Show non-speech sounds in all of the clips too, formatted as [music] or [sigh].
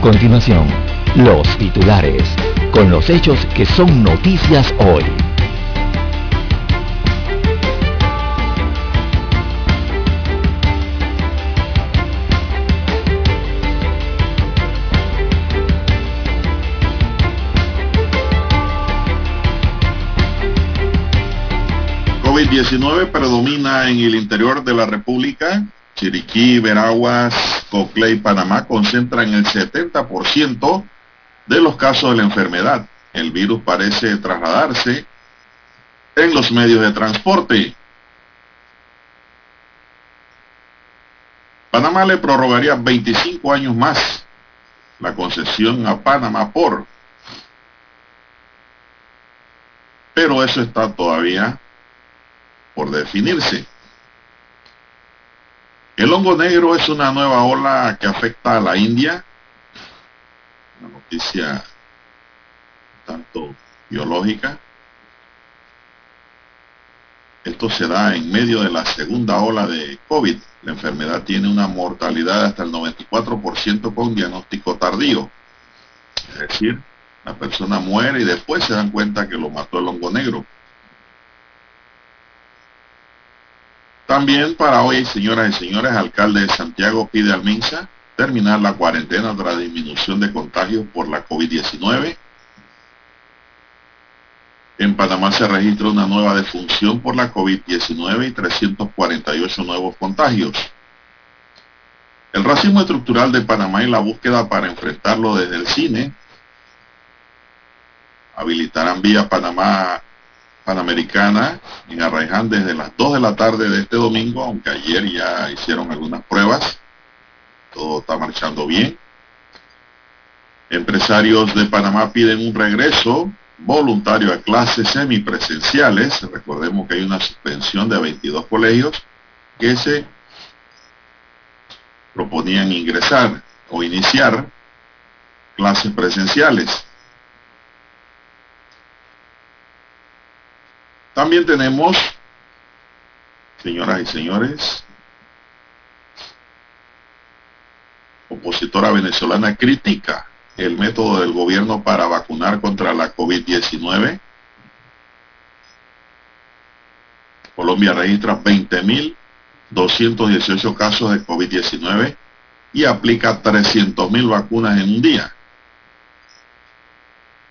A continuación, los titulares, con los hechos que son noticias hoy. COVID-19 predomina en el interior de la República. Chiriquí, Veraguas, Coclé y Panamá concentran el 70% de los casos de la enfermedad. El virus parece trasladarse en los medios de transporte. Panamá le prorrogaría 25 años más la concesión a Panamá por. Pero eso está todavía por definirse. El hongo negro es una nueva ola que afecta a la India. Una noticia tanto biológica. Esto se da en medio de la segunda ola de COVID. La enfermedad tiene una mortalidad hasta el 94% con diagnóstico tardío. Es decir, la persona muere y después se dan cuenta que lo mató el hongo negro. También para hoy, señoras y señores, alcalde de Santiago pide al MINSA terminar la cuarentena tras disminución de contagios por la COVID-19. En Panamá se registra una nueva defunción por la COVID-19 y 348 nuevos contagios. El racismo estructural de Panamá y la búsqueda para enfrentarlo desde el cine habilitarán vía Panamá Panamericana en Arraiján desde las 2 de la tarde de este domingo, aunque ayer ya hicieron algunas pruebas. Todo está marchando bien. Empresarios de Panamá piden un regreso voluntario a clases semipresenciales. Recordemos que hay una suspensión de 22 colegios que se proponían ingresar o iniciar clases presenciales. También tenemos, señoras y señores, opositora venezolana critica el método del gobierno para vacunar contra la COVID-19. Colombia registra 20.218 casos de COVID-19 y aplica 300.000 vacunas en un día.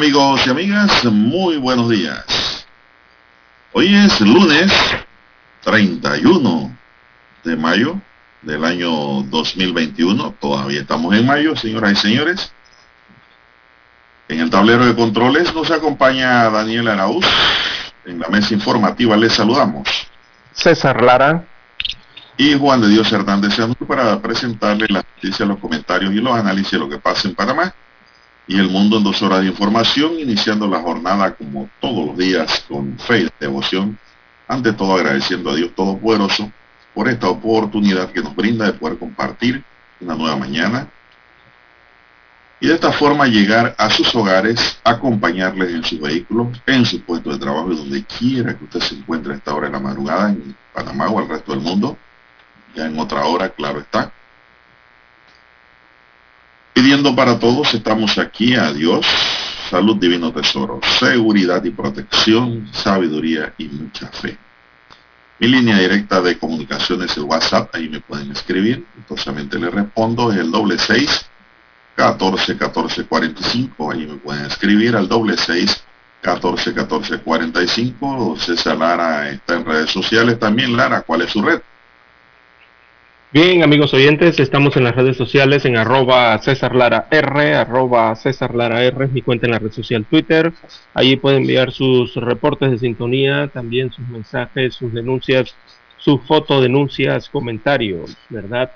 Amigos y amigas, muy buenos días. Hoy es lunes 31 de mayo del año 2021. Todavía estamos en mayo, señoras y señores. En el tablero de controles nos acompaña Daniel Araúz. En la mesa informativa les saludamos. César Lara. Y Juan de Dios Hernández para presentarle las noticias, los comentarios y los análisis de lo que pasa en Panamá y el mundo en dos horas de información, iniciando la jornada como todos los días con fe y devoción. Ante todo agradeciendo a Dios Todopoderoso por esta oportunidad que nos brinda de poder compartir una nueva mañana y de esta forma llegar a sus hogares, acompañarles en su vehículo, en su puesto de trabajo y donde quiera que usted se encuentre a esta hora de la madrugada en Panamá o el resto del mundo, ya en otra hora, claro está. Pidiendo para todos, estamos aquí a Dios, salud divino tesoro, seguridad y protección, sabiduría y mucha fe. Mi línea directa de comunicación es el WhatsApp, ahí me pueden escribir, entonces le respondo, es el doble seis 14 14 45, ahí me pueden escribir al doble seis 14 14 45, César Lara está en redes sociales también, Lara, ¿cuál es su red? Bien, amigos oyentes, estamos en las redes sociales en arroba César Lara R, arroba César Lara R, mi cuenta en la red social Twitter. Allí pueden enviar sus reportes de sintonía, también sus mensajes, sus denuncias, sus fotodenuncias, comentarios, ¿verdad?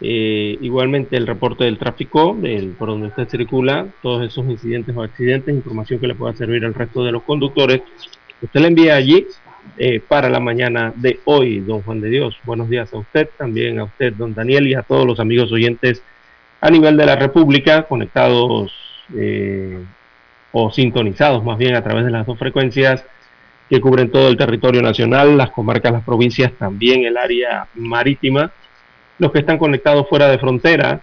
Eh, igualmente el reporte del tráfico, del, por donde usted circula, todos esos incidentes o accidentes, información que le pueda servir al resto de los conductores. Usted le envía allí eh, para la mañana de hoy, don Juan de Dios. Buenos días a usted, también a usted, don Daniel, y a todos los amigos oyentes a nivel de la República, conectados eh, o sintonizados más bien a través de las dos frecuencias que cubren todo el territorio nacional, las comarcas, las provincias, también el área marítima, los que están conectados fuera de frontera,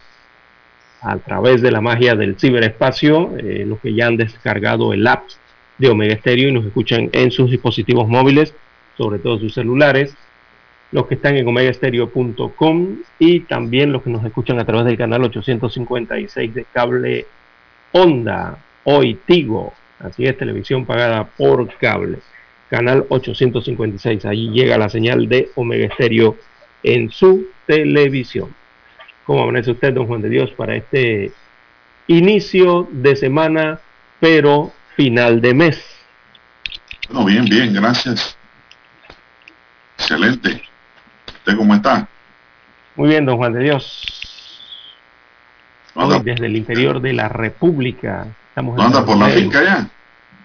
a través de la magia del ciberespacio, eh, los que ya han descargado el app de Omega Stereo y nos escuchan en sus dispositivos móviles, sobre todo sus celulares, los que están en omegastereo.com y también los que nos escuchan a través del canal 856 de cable Onda, hoy Tigo, así es, televisión pagada por cable, canal 856, ahí llega la señal de Omega Stereo en su televisión. ¿Cómo amanece usted, don Juan de Dios, para este inicio de semana, pero final de mes. Bueno, bien, bien, gracias. Excelente. ¿Usted cómo está? Muy bien, don Juan de Dios. desde el interior de la República. Estamos anda por la finca ya?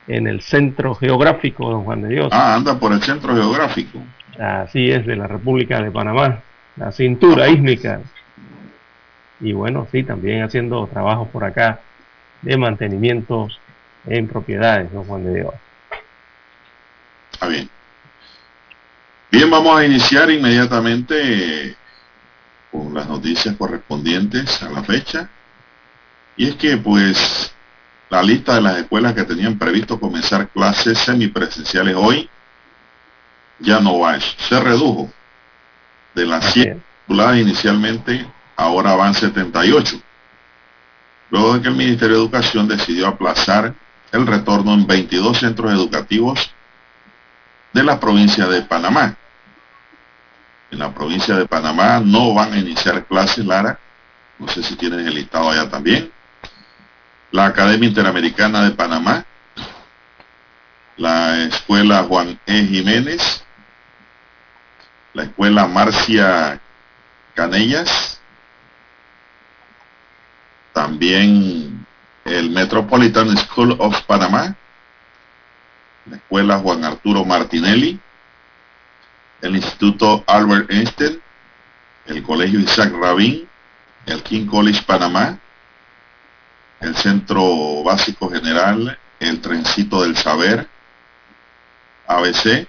En el centro geográfico, don Juan de Dios. Ah, anda por el centro geográfico. Así es, de la República de Panamá. La cintura ísmica. Y bueno, sí, también haciendo trabajos por acá de mantenimientos en propiedades, don Juan de Dios. Está bien. Bien, vamos a iniciar inmediatamente con las noticias correspondientes a la fecha. Y es que pues la lista de las escuelas que tenían previsto comenzar clases semipresenciales hoy ya no va. Se redujo de las 100 inicialmente, ahora van 78. Luego de que el Ministerio de Educación decidió aplazar el retorno en 22 centros educativos de la provincia de Panamá. En la provincia de Panamá no van a iniciar clases, Lara. No sé si tienes el listado allá también. La Academia Interamericana de Panamá, la Escuela Juan E. Jiménez, la Escuela Marcia Canellas, también el Metropolitan School of Panama, la Escuela Juan Arturo Martinelli, el Instituto Albert Einstein, el Colegio Isaac Rabin, el King College Panamá, el Centro Básico General, el Trencito del Saber, ABC,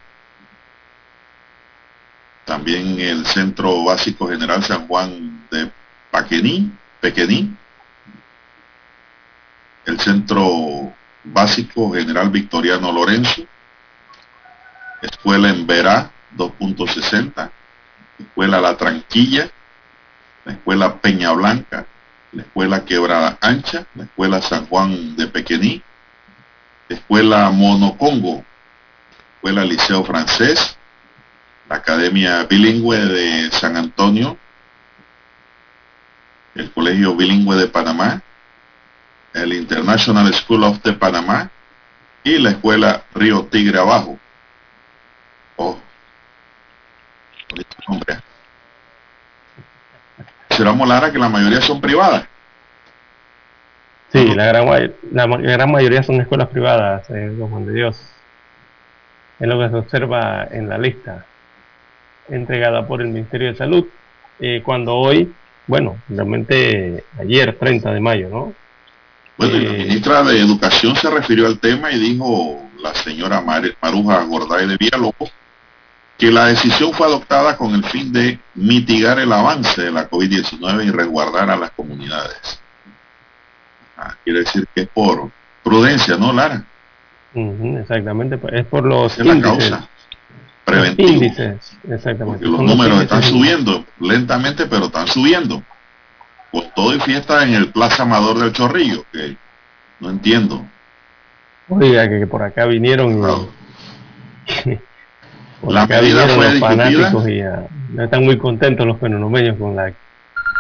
también el Centro Básico General San Juan de Paquení, Pequení, el Centro Básico General Victoriano Lorenzo, Escuela en Verá 2.60, Escuela La Tranquilla, la Escuela Peña Blanca, la Escuela Quebrada Ancha, la Escuela San Juan de Pequení, Escuela Monocongo, Escuela Liceo Francés, la Academia Bilingüe de San Antonio, el Colegio Bilingüe de Panamá, el International School of the Panamá y la Escuela Río Tigre Abajo. Oh, hombre. Será Molara que la mayoría son privadas. Sí, la gran, la gran mayoría son escuelas privadas, eh, Juan de Dios. Es lo que se observa en la lista entregada por el Ministerio de Salud, eh, cuando hoy, bueno, realmente ayer, 30 de mayo, ¿no? Bueno, y la Eh, ministra de Educación se refirió al tema y dijo la señora Mar- Maruja Gorday de Villalobos que la decisión fue adoptada con el fin de mitigar el avance de la COVID-19 y resguardar a las comunidades. Ah, quiere decir que es por prudencia, ¿no, Lara? exactamente, pues, es por los es la índices. causa. los Preventivo. índices, exactamente. Porque los números están subiendo lentamente, pero están subiendo. Con todo y fiesta en el Plaza Amador del Chorrillo, que no entiendo. Oiga, que, por acá vinieron y- Claro. [laughs] por La acá medida vinieron fue los fanáticos y no están muy contentos los fenomenos con la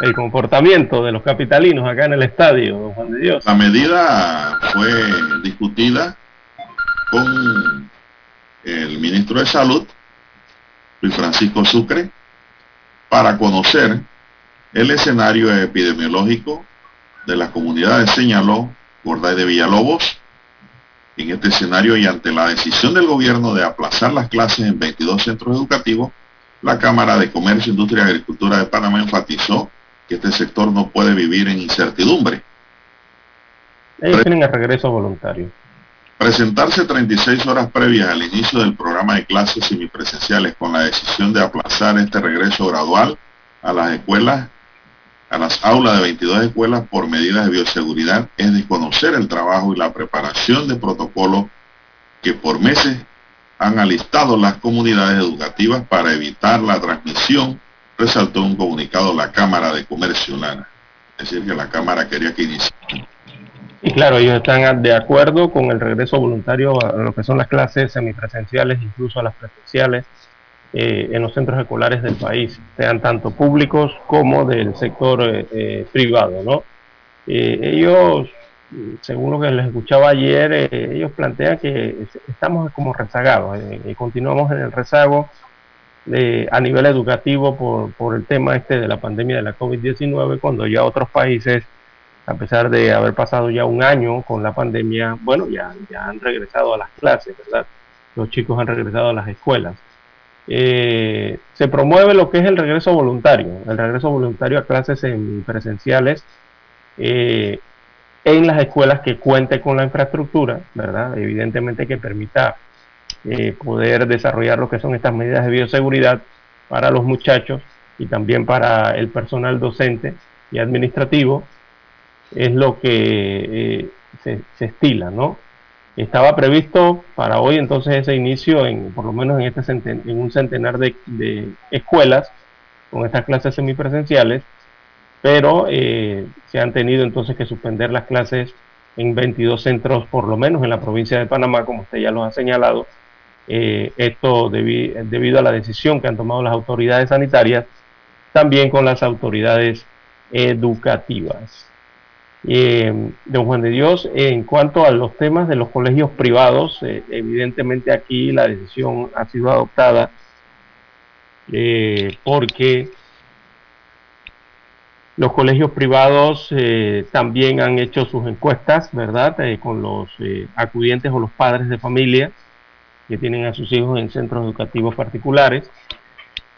el comportamiento de los capitalinos acá en el estadio, don Juan de Dios. La medida fue discutida con el ministro de Salud, Luis Francisco Sucre, para conocer el escenario epidemiológico de las comunidades, señaló Gorday de Villalobos. En este escenario y ante la decisión del gobierno de aplazar las clases en 22 centros educativos, la Cámara de Comercio, Industria y Agricultura de Panamá enfatizó que este sector no puede vivir en incertidumbre. Ellos tienen el regreso voluntario. Presentarse 36 horas previas al inicio del programa de clases semipresenciales con la decisión de aplazar este regreso gradual a las escuelas, a las aulas de 22 escuelas por medidas de bioseguridad es desconocer el trabajo y la preparación de protocolos que por meses han alistado las comunidades educativas para evitar la transmisión, resaltó un comunicado la Cámara de Comercio Lana. Es decir, que la Cámara quería que iniciara. Y claro, ellos están de acuerdo con el regreso voluntario a lo que son las clases semipresenciales, incluso a las presenciales, eh, en los centros escolares del país, sean tanto públicos como del sector eh, eh, privado, ¿no? Eh, ellos, según lo que les escuchaba ayer, eh, ellos plantean que es- estamos como rezagados, y continuamos en el rezago eh, a nivel educativo por, por el tema este de la pandemia de la COVID-19, cuando ya otros países a pesar de haber pasado ya un año con la pandemia, bueno, ya, ya han regresado a las clases, ¿verdad? Los chicos han regresado a las escuelas. Eh, se promueve lo que es el regreso voluntario, el regreso voluntario a clases en presenciales eh, en las escuelas que cuente con la infraestructura, ¿verdad? Evidentemente que permita eh, poder desarrollar lo que son estas medidas de bioseguridad para los muchachos y también para el personal docente y administrativo es lo que se estila, ¿no? Estaba previsto para hoy entonces ese inicio en, por lo menos en, este centen- en un centenar de, escuelas con estas clases semipresenciales, pero eh, se han tenido entonces que suspender las clases en 22 centros, por lo menos en la provincia de Panamá, como usted ya lo ha señalado. Eh, esto debi- debido a la decisión que han tomado las autoridades sanitarias, también con las autoridades educativas. Eh, don Juan de Dios, en cuanto a los temas de los colegios privados, eh, evidentemente aquí la decisión ha sido adoptada eh, porque los colegios privados también han hecho sus encuestas, ¿verdad? Con los acudientes o los padres de familia que tienen a sus hijos en centros educativos particulares.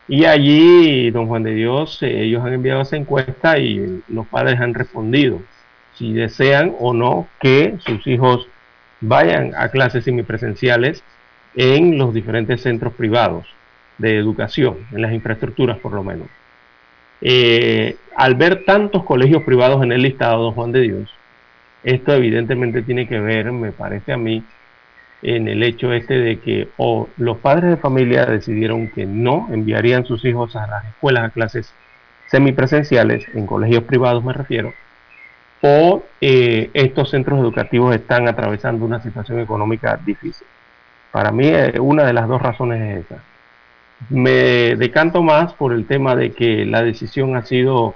Y allí, don Juan de Dios, ellos han enviado esa encuesta y los padres han respondido si desean o no que sus hijos vayan a clases semipresenciales en los diferentes centros privados de educación, en las infraestructuras por lo menos. Eh, al ver tantos colegios privados en el listado, don Juan de Dios, esto evidentemente tiene que ver, me parece a mí, en el hecho este de que o los padres de familia decidieron que no enviarían sus hijos a las escuelas a clases semipresenciales, en colegios privados me refiero, o eh, estos centros educativos están atravesando una situación económica difícil. Para mí eh, una de las dos razones es esa. Me decanto más por el tema de que la decisión ha sido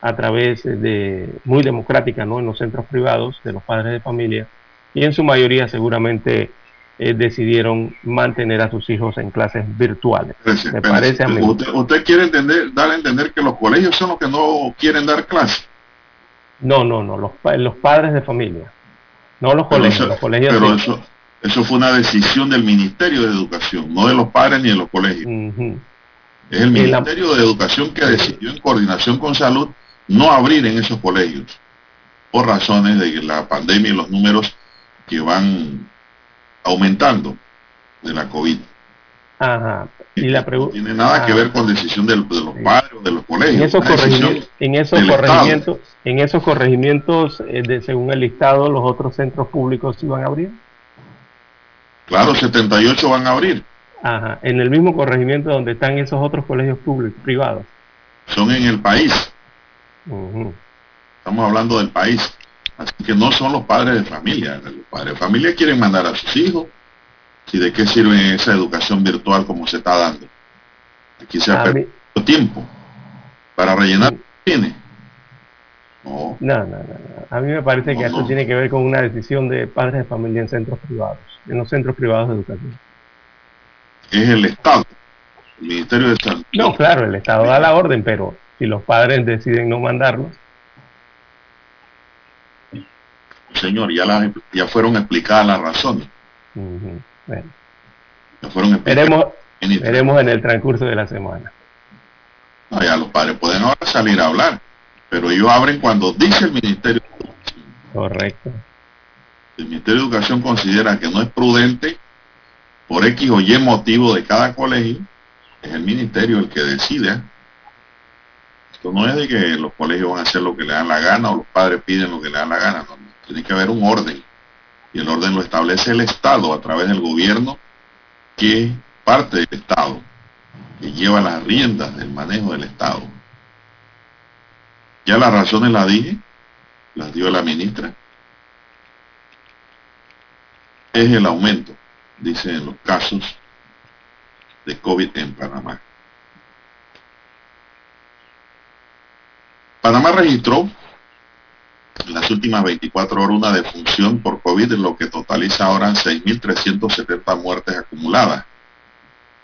a través de muy democrática, ¿no? En los centros privados de los padres de familia y en su mayoría seguramente eh, decidieron mantener a sus hijos en clases virtuales. Me parece a mí. Usted, quiere entender, dar a entender que los colegios son los que no quieren dar clases. No, no, no, los, los padres de familia, no los colegios. los colegios pero eso, eso fue una decisión del Ministerio de Educación, no de los padres ni de los colegios. Es el Ministerio de Educación que decidió en coordinación con salud no abrir en esos colegios por razones de la pandemia y los números que van aumentando de la COVID. Ajá. Y la no tiene nada que ver con decisión de, los padres o de los colegios. En esos corregimientos, en esos corregimientos, en esos corregimientos de, según el listado, los otros centros públicos iban a abrir. Claro, 78 van a abrir. Ajá. En el mismo corregimiento donde están esos otros colegios públicos, privados. Son en el país. Estamos hablando del país. Así que no son los padres de familia. Los padres de familia quieren mandar a sus hijos. ¿Y de qué sirve esa educación virtual como se está dando? Aquí se ha perdido tiempo para rellenar tiene. No. No, no, A mí me parece que esto tiene que ver con una decisión de padres de familia en centros privados, en los centros privados de educación. Es el Estado, el Ministerio de Salud. No, claro, el Estado da la orden, pero si los padres deciden no mandarlos, señor, ya, la, ya fueron explicadas las razones. Ya fueron veremos, en veremos en el transcurso de la semana. ya los padres pueden ahora salir a hablar, pero ellos abren cuando dice el Ministerio de Educación. Correcto. El Ministerio de Educación considera que no es prudente por X o Y motivo de cada colegio, es el ministerio el que decide. Esto no es de que los colegios van a hacer lo que le dan la gana o los padres piden lo que le dan la gana. No, tiene que haber un orden. Y el orden lo establece el Estado a través del gobierno, que parte del Estado, que lleva las riendas del manejo del Estado. Ya las razones las dije, las dio la ministra. Es el aumento, dice en los casos de COVID en Panamá. Panamá registró en las últimas 24 horas una defunción por COVID, lo que totaliza ahora 6.370 muertes acumuladas,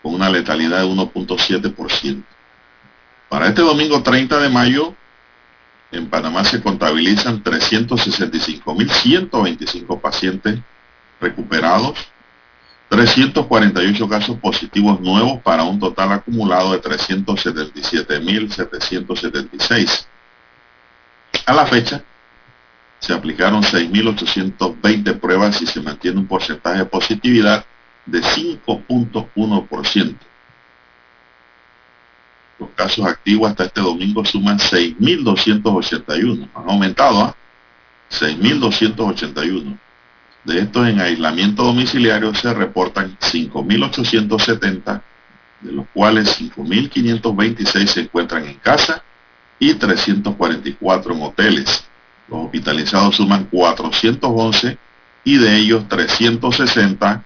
con una letalidad de 1.7%. Para este domingo 30 de mayo, en Panamá se contabilizan 365.125 pacientes recuperados, 348 casos positivos nuevos para un total acumulado de 377.776. A la fecha, se aplicaron 6.820 pruebas y se mantiene un porcentaje de positividad de 5.1%. Los casos activos hasta este domingo suman 6.281. Han aumentado a 6.281. De estos en aislamiento domiciliario se reportan 5.870, de los cuales 5.526 se encuentran en casa y 344 en hoteles. Los hospitalizados suman 411 y de ellos 360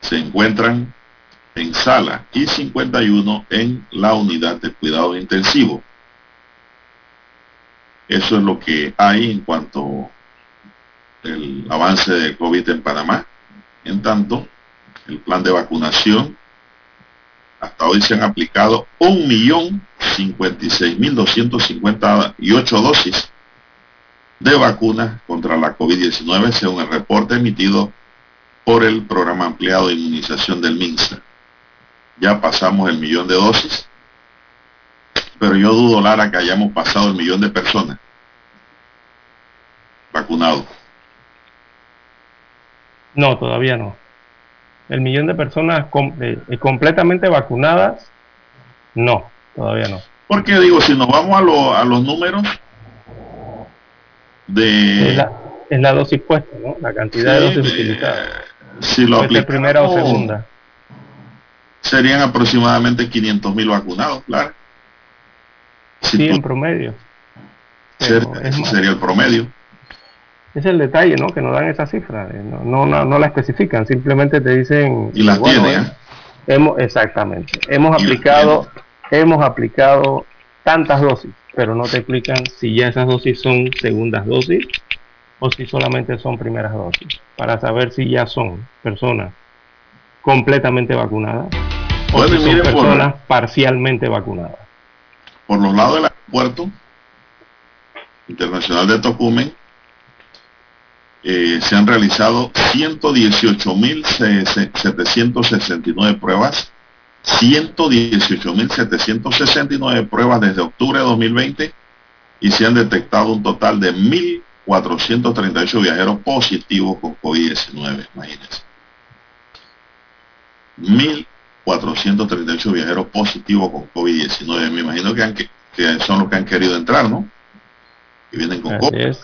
se encuentran en sala y 51 en la unidad de cuidado intensivo. Eso es lo que hay en cuanto al avance del COVID en Panamá. En tanto, el plan de vacunación, hasta hoy se han aplicado un millón 56.258 dosis de vacunas contra la COVID-19, según el reporte emitido por el programa ampliado de inmunización del MINSA. Ya pasamos el millón de dosis, pero yo dudo, Lara, que hayamos pasado el millón de personas vacunados. No, todavía no. El millón de personas eh, completamente vacunadas, no. Todavía no. Porque digo, si nos vamos a, a los números de... Es la, dosis puesta, ¿no? La cantidad de dosis utilizadas. Si lo aplicamos, primera o segunda. Serían aproximadamente 500 mil vacunados, claro. sí, en promedio. ese sería el promedio. Es el detalle, ¿no? Que nos dan esa cifra. Eh, no, no, no, la especifican, simplemente te dicen... Y la tiene, ¿eh? Hemos, exactamente. Hemos aplicado hemos aplicado tantas dosis, pero no te explican si ya esas dosis son segundas dosis o si solamente son primeras dosis, para saber si ya son personas completamente vacunadas o si son personas parcialmente vacunadas. Por los lados del aeropuerto internacional de Tocumen, eh, se han realizado 118.769 pruebas, 118.769 pruebas desde octubre de 2020 y se han detectado un total de 1.438 viajeros positivos con COVID-19, imagínense. 1.438 viajeros positivos con COVID-19. Me imagino que, que, son los que han querido entrar, ¿no? Y vienen con COVID.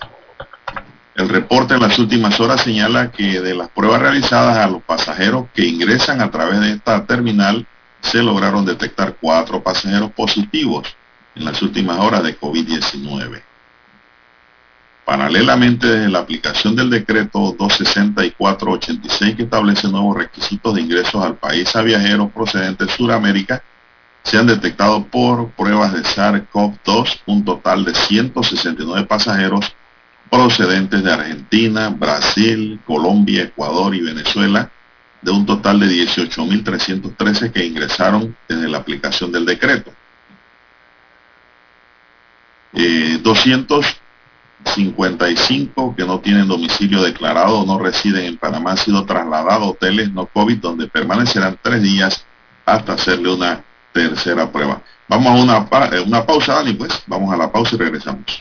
El reporte en las últimas horas señala que de las pruebas realizadas a los pasajeros que ingresan a través de esta terminal, se lograron detectar cuatro pasajeros positivos en las últimas horas de COVID-19. Paralelamente, desde la aplicación del decreto 264-86 que establece nuevos requisitos de ingresos al país a viajeros procedentes de Sudamérica, se han detectado por pruebas de SARS-CoV-2 un total de 169 pasajeros procedentes de Argentina, Brasil, Colombia, Ecuador y Venezuela, de un total de 18.313 que ingresaron desde la aplicación del decreto. 255 eh, que no tienen domicilio declarado o no residen en Panamá han sido trasladados a hoteles no COVID donde permanecerán tres días hasta hacerle una tercera prueba. Vamos a una, eh, una pausa, Dani, pues. Vamos a la pausa y regresamos.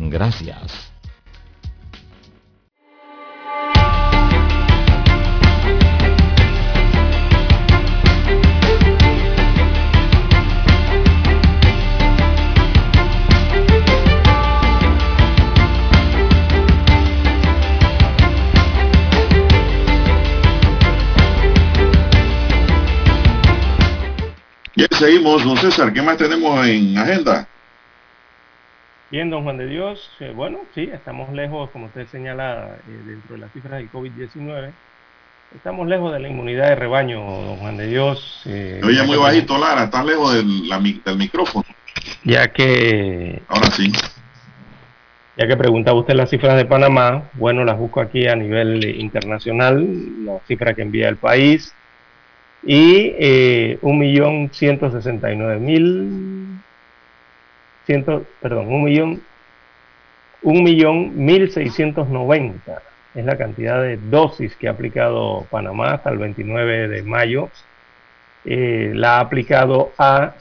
Gracias. Bien, seguimos, don César. ¿Qué más tenemos en agenda? Bien, don Juan de Dios, eh, bueno, sí, estamos lejos, como usted señala, eh, dentro de las cifras del COVID-19. Estamos lejos de la inmunidad de rebaño, don Juan de Dios. Eh, oye muy bajito, Lara, está lejos del, del micrófono. Ya que... Ahora sí. Ya que preguntaba usted las cifras de Panamá, bueno, las busco aquí a nivel internacional, la cifra que envía el país, y eh, 1.169.000 perdón, un millón, un millón mil seiscientos noventa es la cantidad de dosis que ha aplicado Panamá hasta el 29 de mayo. Eh, la ha aplicado a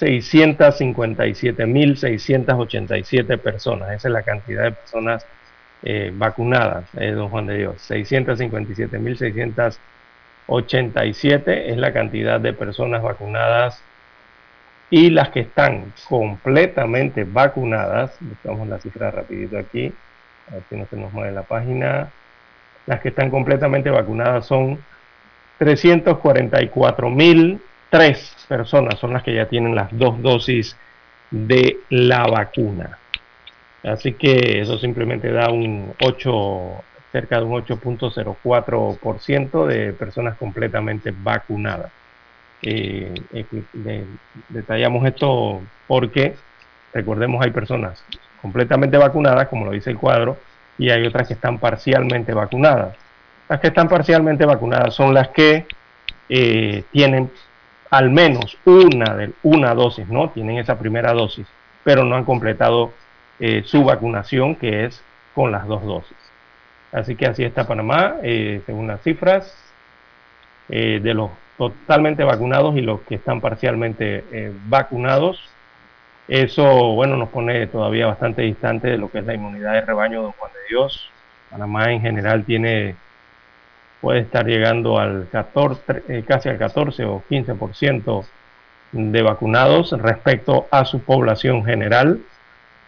657.687 personas. Esa es la cantidad de personas eh, vacunadas, eh, don Juan de Dios. 657.687 es la cantidad de personas vacunadas y las que están completamente vacunadas, buscamos la cifra rapidito aquí, a ver si no se nos mueve la página, las que están completamente vacunadas son 344.003 personas, son las que ya tienen las dos dosis de la vacuna. Así que eso simplemente da un 8, cerca de un 8.04% de personas completamente vacunadas. Eh, detallamos esto porque, recordemos, hay personas completamente vacunadas, como lo dice el cuadro, y hay otras que están parcialmente vacunadas. Las que están parcialmente vacunadas son las que eh, tienen al menos una, de, una dosis, ¿no? Tienen esa primera dosis, pero no han completado eh, su vacunación, que es con las dos dosis. Así que así está Panamá, según las cifras de los totalmente vacunados y los que están parcialmente eh, vacunados. Eso, bueno, nos pone todavía bastante distante de lo que es la inmunidad de rebaño de Juan de Dios. Panamá en general tiene, puede estar llegando al 14, eh, casi al 14 o 15% de vacunados respecto a su población general.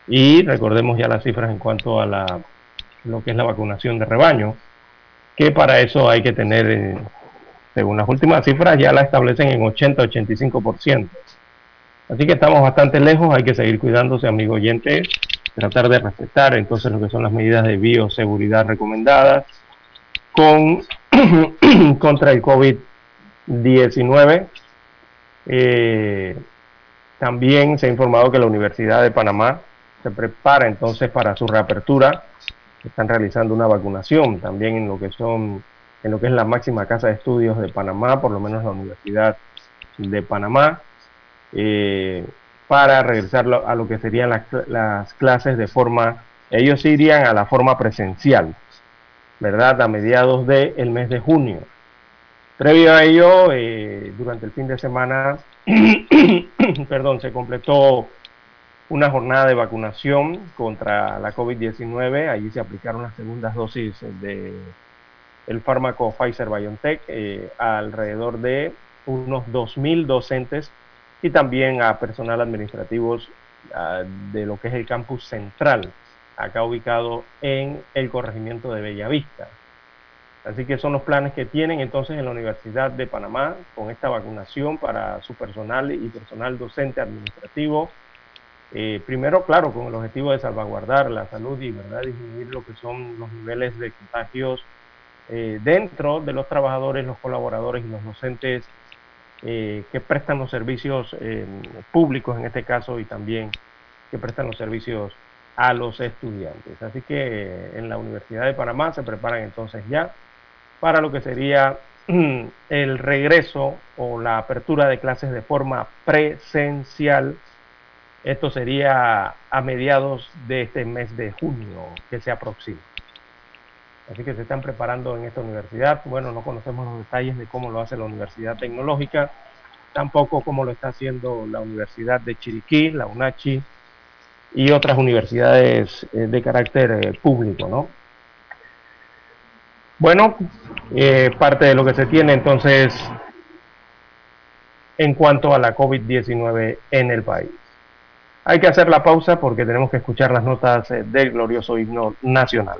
Y recordemos ya las cifras en cuanto a la, lo que es la vacunación de rebaño, que para eso hay que tener eh, según las últimas cifras, ya la establecen en 80-85%. Así que estamos bastante lejos, hay que seguir cuidándose, amigo oyente, tratar de respetar entonces lo que son las medidas de bioseguridad recomendadas con, [clears throat] contra el COVID-19. Eh, también se ha informado que la Universidad de Panamá se prepara entonces para su reapertura. Están realizando una vacunación también en lo que son en lo que es la máxima casa de estudios de Panamá, por lo menos la Universidad de Panamá, eh, para regresar a lo que serían las, clases de forma, ellos irían a la forma presencial, ¿verdad? A mediados del mes de junio. Previo a ello, eh, durante el fin de semana, [coughs] perdón, se completó una jornada de vacunación contra la COVID-19. Allí se aplicaron las segundas dosis de el fármaco Pfizer BioNTech eh, a alrededor de unos 2.000 docentes y también a personal administrativos ah, de lo que es el campus central, acá ubicado en el corregimiento de Bellavista. Así que son los planes que tienen entonces en la Universidad de Panamá con esta vacunación para su personal y personal docente administrativo. Eh, primero, claro, con el objetivo de salvaguardar la salud y ¿verdad? disminuir lo que son los niveles de contagios eh, dentro de los trabajadores, los colaboradores y los docentes eh, que prestan los servicios eh, públicos en este caso y también que prestan los servicios a los estudiantes. Así que en la Universidad de Panamá se preparan entonces ya para lo que sería [clears throat] el regreso o la apertura de clases de forma presencial. Esto sería a mediados de este mes de junio que se aproxima. Así que se están preparando en esta universidad. Bueno, no conocemos los detalles de cómo lo hace la Universidad Tecnológica, tampoco cómo lo está haciendo la Universidad de Chiriquí, la UNACHI y otras universidades eh, de carácter eh, público, ¿no? Bueno, eh, parte de lo que se tiene entonces en cuanto a la COVID-19 en el país. Hay que hacer la pausa porque tenemos que escuchar las notas del glorioso himno nacional.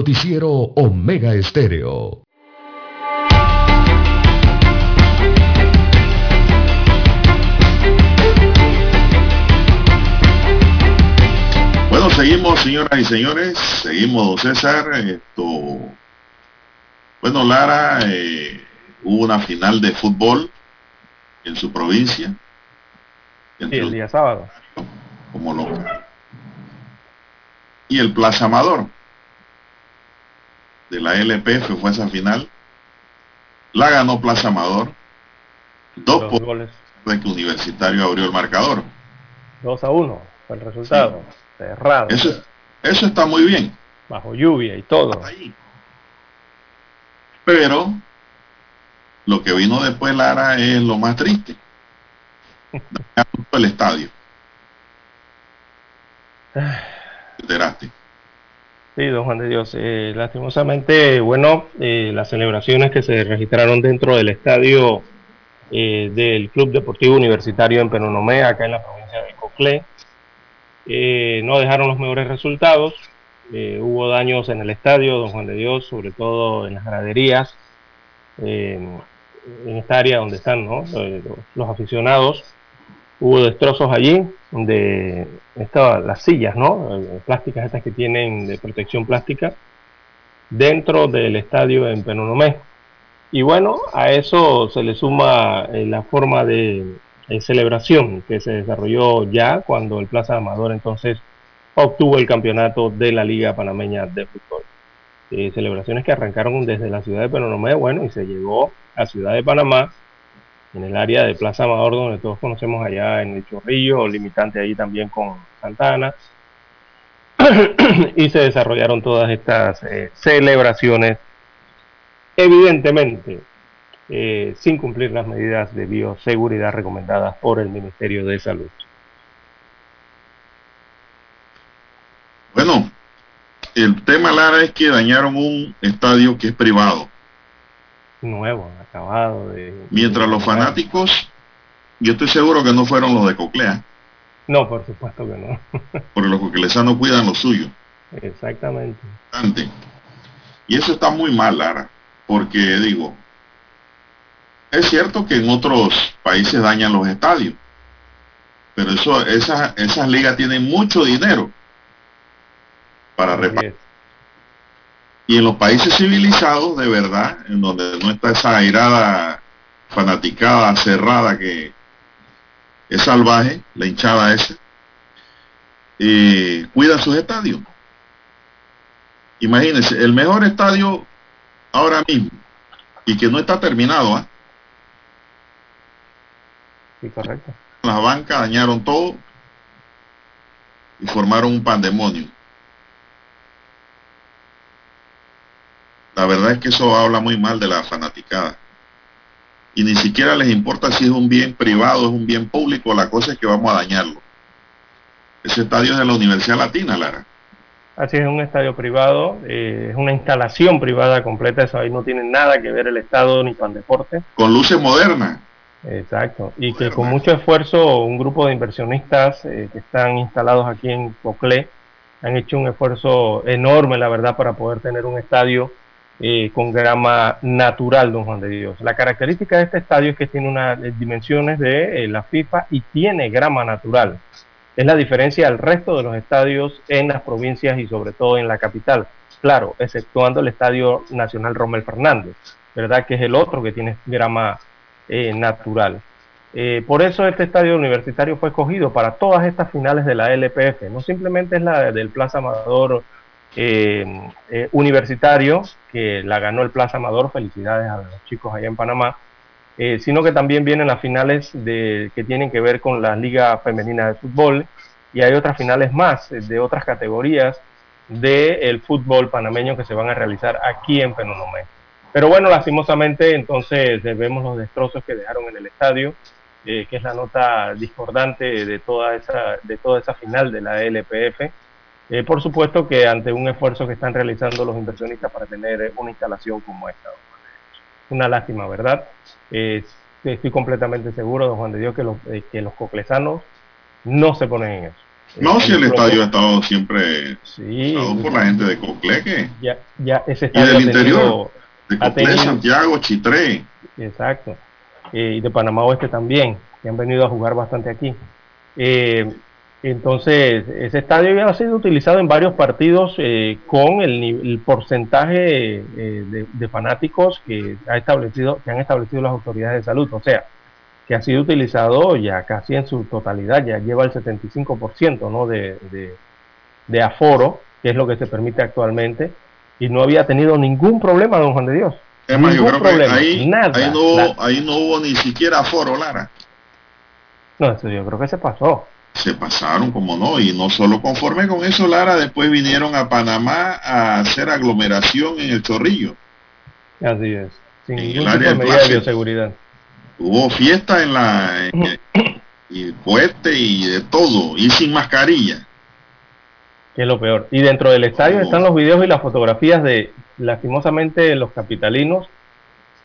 Noticiero Omega Estéreo. Bueno, seguimos, señoras y señores. Seguimos, don César. Esto. Bueno, Lara, eh, hubo una final de fútbol en su provincia. Sí, el día sábado. Como loco. Y el Plaza Amador de la LPF fue esa final. La ganó Plaza Amador. Dos goles. De que Universitario abrió el marcador. 2 a 1 fue el resultado. Cerrado. Eso, eso está muy bien. Bajo lluvia y todo. Pero lo que vino después Lara es lo más triste. [laughs] el estadio. Enteraste. Sí, don Juan de Dios. Eh, lastimosamente, bueno, eh, las celebraciones que se registraron dentro del estadio eh, del Club Deportivo Universitario en Penonomé, acá en la provincia de Coclé, no dejaron los mejores resultados. hubo daños en el estadio, don Juan de Dios, sobre todo en las graderías, en esta área donde están los aficionados. Hubo destrozos allí de las sillas, ¿no? Eh, plásticas estas que tienen de protección plástica dentro del estadio en Penonomé. Y bueno, a eso se le suma eh, la forma de, celebración que se desarrolló ya cuando el Plaza Amador entonces obtuvo el campeonato de la Liga Panameña de Fútbol. Eh, celebraciones que arrancaron desde la ciudad de Penonomé, bueno, y se llegó a Ciudad de Panamá en el área de Plaza Amador, donde todos conocemos allá en el Chorrillo, limitante ahí también con Santana. [clears throat] y se desarrollaron todas estas eh, celebraciones, evidentemente eh, sin cumplir las medidas de bioseguridad recomendadas por el Ministerio de Salud. Bueno, el tema, Lara, es que dañaron un estadio que es privado nuevo, acabado de... Mientras los fanáticos, yo estoy seguro que no fueron los de Coclea. No, por supuesto que no. [laughs] porque los coclesanos cuidan lo suyo. Exactamente. Y eso está muy mal, Lara, porque digo, es cierto que en otros países dañan los estadios, pero eso, esas, esas ligas tienen mucho dinero para reparar y en los países civilizados, de verdad, en donde no está esa airada fanaticada, cerrada, que es salvaje, la hinchada esa, eh, cuida sus estadios. Imagínense, el mejor estadio ahora mismo, y que no está terminado, ¿ah? Sí, correcto. Las bancas dañaron todo y formaron un pandemonio. La verdad es que eso habla muy mal de la fanaticada. Y ni siquiera les importa si es un bien privado, es un bien público, la cosa es que vamos a dañarlo. Ese estadio es de la Universidad Latina, Lara. Así es, un estadio privado, eh, es una instalación privada completa, eso ahí no tiene nada que ver el Estado ni con deporte. Con luces modernas. Exacto, y que con mucho esfuerzo un grupo de inversionistas eh, que están instalados aquí en Coclé han hecho un esfuerzo enorme, la verdad, para poder tener un estadio eh, con grama natural, don Juan de Dios. La característica de este estadio es que tiene unas eh, dimensiones de eh, la FIFA y tiene grama natural. Es la diferencia del resto de los estadios en las provincias y sobre todo en la capital. Claro, exceptuando el Estadio Nacional Romel Fernández, ¿verdad? Que es el otro que tiene grama natural. por eso este estadio universitario fue escogido para todas estas finales de la LPF. No simplemente es la del Plaza Amador eh, eh, universitario, que la ganó el Plaza Amador, felicidades a los chicos allá en Panamá, eh, sino que también vienen las finales de, que tienen que ver con la Liga Femenina de Fútbol. Y hay otras finales más de otras categorías del fútbol panameño que se van a realizar aquí en Penonomé. Pero bueno, lastimosamente entonces vemos los destrozos que dejaron en el estadio, que es la nota discordante de toda esa, de toda esa final de la LPF eh, por supuesto que ante un esfuerzo que están realizando los inversionistas para tener eh, una instalación como esta. Una lástima, ¿verdad? estoy completamente seguro, don Juan de Dios, que los, eh, que los coclesanos no se ponen en eso. No, si el estadio ha estado siempre sí, por la gente de Cocleque. Ya, ya ese estadio y del interior, de Cocle, Santiago, Chitré. Exacto. Y de Panamá Oeste también, que han venido a jugar bastante aquí. Eh, entonces, ese estadio ya ha sido utilizado en varios partidos eh, con el, porcentaje de, fanáticos que, ha establecido, que han establecido las autoridades de salud. O sea, que ha sido utilizado ya casi en su totalidad, ya lleva el 75% ¿no? de, de, aforo, que es lo que se permite actualmente, y no había tenido ningún problema, don Juan de Dios. Es más, yo creo que ahí, nada, ahí, no, ahí no hubo ni siquiera aforo, Lara. No, eso yo creo que se pasó. Se pasaron, como no, y no solo conforme con eso, Lara, después vinieron a Panamá a hacer aglomeración en el Chorrillo. Así es, sin ningún tipo de medida de bioseguridad hubo fiesta en la y fuerte y de todo y sin mascarilla. Que es lo peor. Y dentro del estadio están los videos y las fotografías de lastimosamente los capitalinos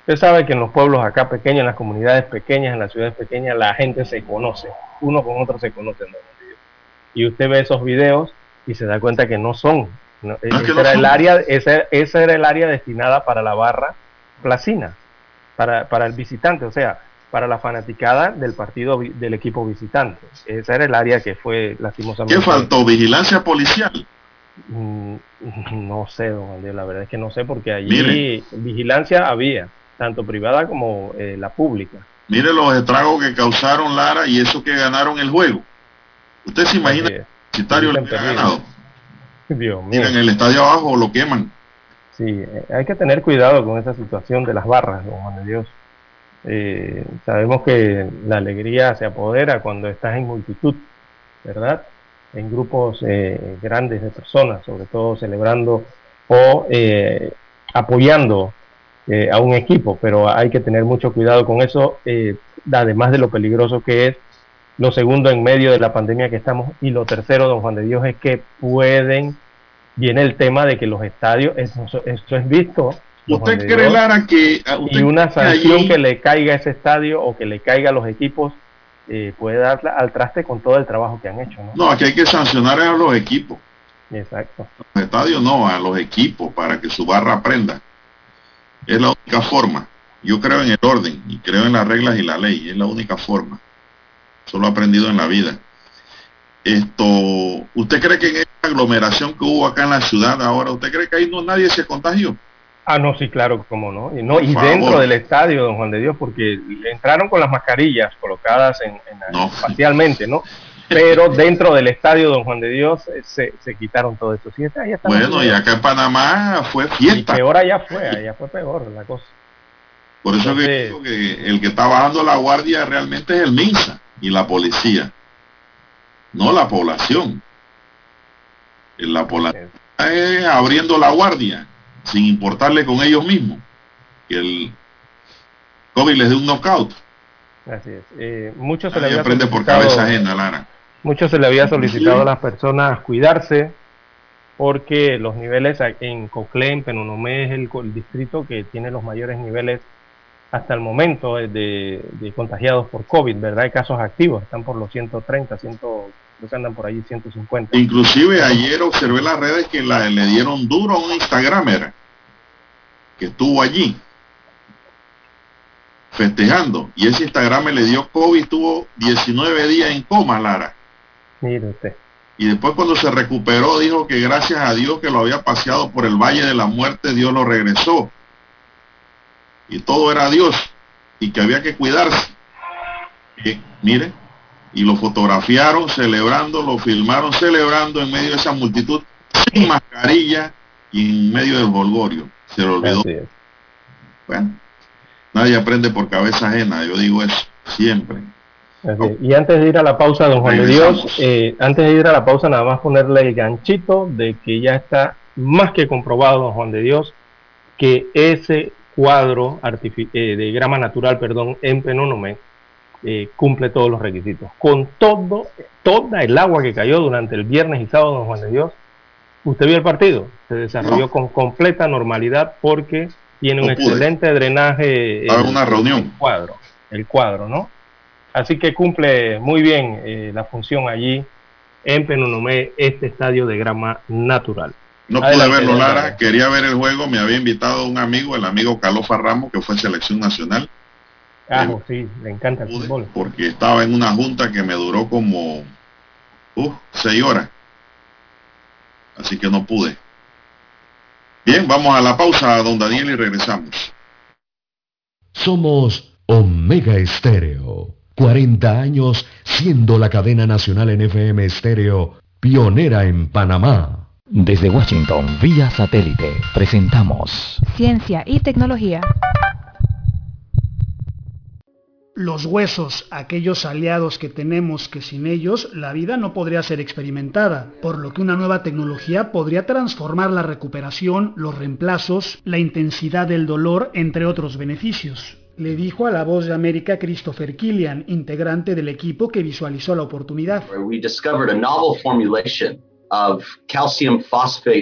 usted sabe que en los pueblos acá pequeños en las comunidades pequeñas en las ciudades pequeñas la gente se conoce uno con otro se conocen y usted ve esos videos y se da cuenta que no son era el área ese, esa era el área destinada para la barra placina para, para el visitante, o sea, para la fanaticada del partido del equipo visitante. Esa era el área que fue lastimosamente. ¿Qué faltó? ¿Vigilancia policial? Mm, [laughs] no sé, don la verdad es que no sé porque allí vigilancia había, tanto privada como eh, la pública. Mire los estragos que causaron Lara y eso que ganaron el juego. Usted se imagina el visitario le ha ganado. [laughs] Dios mío. Miren, el estadio abajo lo queman. Sí, eh, hay que tener cuidado con esa situación de las barras, don Juan de Dios. Eh, sabemos que la alegría se apodera cuando estás en multitud, ¿verdad? En grupos eh, grandes de personas, sobre todo celebrando o apoyando a un equipo, pero hay que tener mucho cuidado con eso, además de lo peligroso que es. Lo segundo, en medio de la pandemia que estamos, y lo tercero, don Juan de Dios, es que pueden viene el tema de que los estadios, eso, es visto. ¿Usted cree, Lara, que... y una sanción que le caiga a ese estadio o que le caiga a los equipos eh, puede dar al traste con todo el trabajo que han hecho. No, no aquí hay que sancionar a los equipos. Exacto. Los estadios no, a los equipos para que su barra aprenda. Es la única forma. Yo creo en el orden y creo en las reglas y la ley. Es la única forma. Eso lo he aprendido en la vida. Esto, ¿usted cree que en esta aglomeración que hubo acá en la ciudad ahora, ¿usted cree que ahí no nadie se contagió? Ah, no, sí, claro, cómo no. Y, no, y dentro del estadio, don Juan de Dios, porque entraron con las mascarillas colocadas en, en no. Pero dentro del estadio, don Juan de Dios, eh, se, se quitaron todo eso. Sí, bueno, y acá en Panamá fue fiesta. Y peor allá fue, allá fue peor la cosa. Por eso que digo que el que está bajando la guardia realmente es el MINSA y la policía no la población. La población está abriendo la guardia sin importarle con ellos mismos que el COVID les dé un knockout. Así es. Eh, mucho se le había aprende por cabeza ajena, Lara. Mucho se le había solicitado a las personas cuidarse porque los niveles en Coclén, Penonomé es el, el, distrito que tiene los mayores niveles hasta el momento de, de, contagiados por COVID, ¿verdad? Hay casos activos, están por los 130, 100, creo que andan por ahí 150. Inclusive ayer observé las redes que la, le dieron duro a un Instagramer que estuvo allí festejando y ese Instagram le dio COVID, estuvo 19 días en coma, Lara. Mire usted. Y después cuando se recuperó dijo que gracias a Dios que lo había paseado por el Valle de la Muerte, Dios lo regresó. Y todo era Dios y que había que cuidarse. mire, y lo fotografiaron celebrando, lo filmaron celebrando en medio de esa multitud sin mascarilla y en medio del bolgorio. Se lo olvidó. Bueno, nadie aprende por cabeza ajena, yo digo eso, siempre. Y antes de ir a la pausa, don Juan de Dios, eh, antes de ir a la pausa, nada más ponerle el ganchito de que ya está más que comprobado, don Juan de Dios, que ese cuadro eh, de grama natural, perdón, en Penónome eh, cumple todos los requisitos. Con todo, toda el agua que cayó durante el viernes y sábado, don Juan de Dios, usted vio el partido, se desarrolló con completa normalidad porque tiene un excelente drenaje. Para una reunión. El cuadro, el cuadro, ¿no? Así que cumple muy bien eh, la función allí en Penonomé este estadio de grama natural. No pude verlo, Lara. Quería ver el juego. Me había invitado un amigo, el amigo Calofa Ramos, que fue selección nacional. Ah, sí, le encanta el fútbol. Porque estaba en una junta que me duró como uh, seis horas. Así que no pude. Bien, vamos a la pausa, don Daniel, y regresamos. Somos Omega Estéreo. 40 años siendo la cadena nacional en FM Estéreo, pionera en Panamá. Desde Washington, vía satélite, presentamos Ciencia y Tecnología. Los huesos, aquellos aliados que tenemos que sin ellos la vida no podría ser experimentada, por lo que una nueva tecnología podría transformar la recuperación, los reemplazos, la intensidad del dolor, entre otros beneficios. Le dijo a la voz de América Christopher Killian, integrante del equipo que visualizó la oportunidad.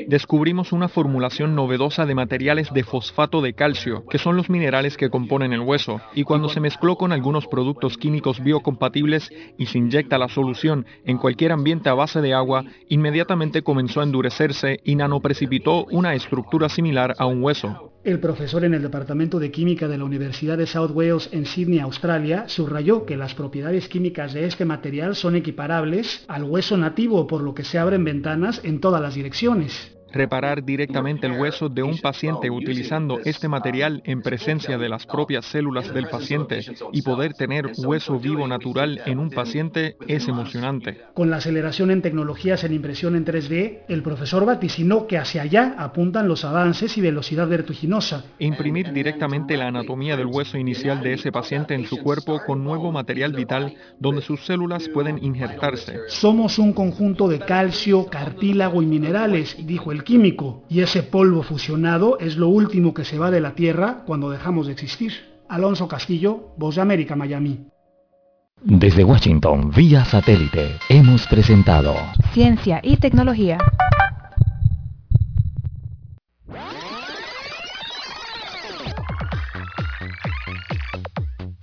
Descubrimos una formulación novedosa de materiales de fosfato de calcio, que son los minerales que componen el hueso, y cuando se mezcló con algunos productos químicos biocompatibles y se inyecta la solución en cualquier ambiente a base de agua, inmediatamente comenzó a endurecerse y nanoprecipitó una estructura similar a un hueso. El profesor en el Departamento de Química de la Universidad de South Wales en Sydney, Australia, subrayó que las propiedades químicas de este material son equiparables al hueso nativo, por lo que se abren ventanas en todas las direcciones reparar directamente el hueso de un paciente utilizando este material en presencia de las propias células del paciente y poder tener hueso vivo natural en un paciente es emocionante. Con la aceleración en tecnologías en impresión en 3D, el profesor vaticinó que hacia allá apuntan los avances y velocidad vertiginosa. Imprimir directamente la anatomía del hueso inicial de ese paciente en su cuerpo con nuevo material vital donde sus células pueden injertarse. Somos un conjunto de calcio, cartílago y minerales, dijo el químico y ese polvo fusionado es lo último que se va de la Tierra cuando dejamos de existir. Alonso Castillo, Voz de América, Miami. Desde Washington, vía satélite, hemos presentado Ciencia y Tecnología.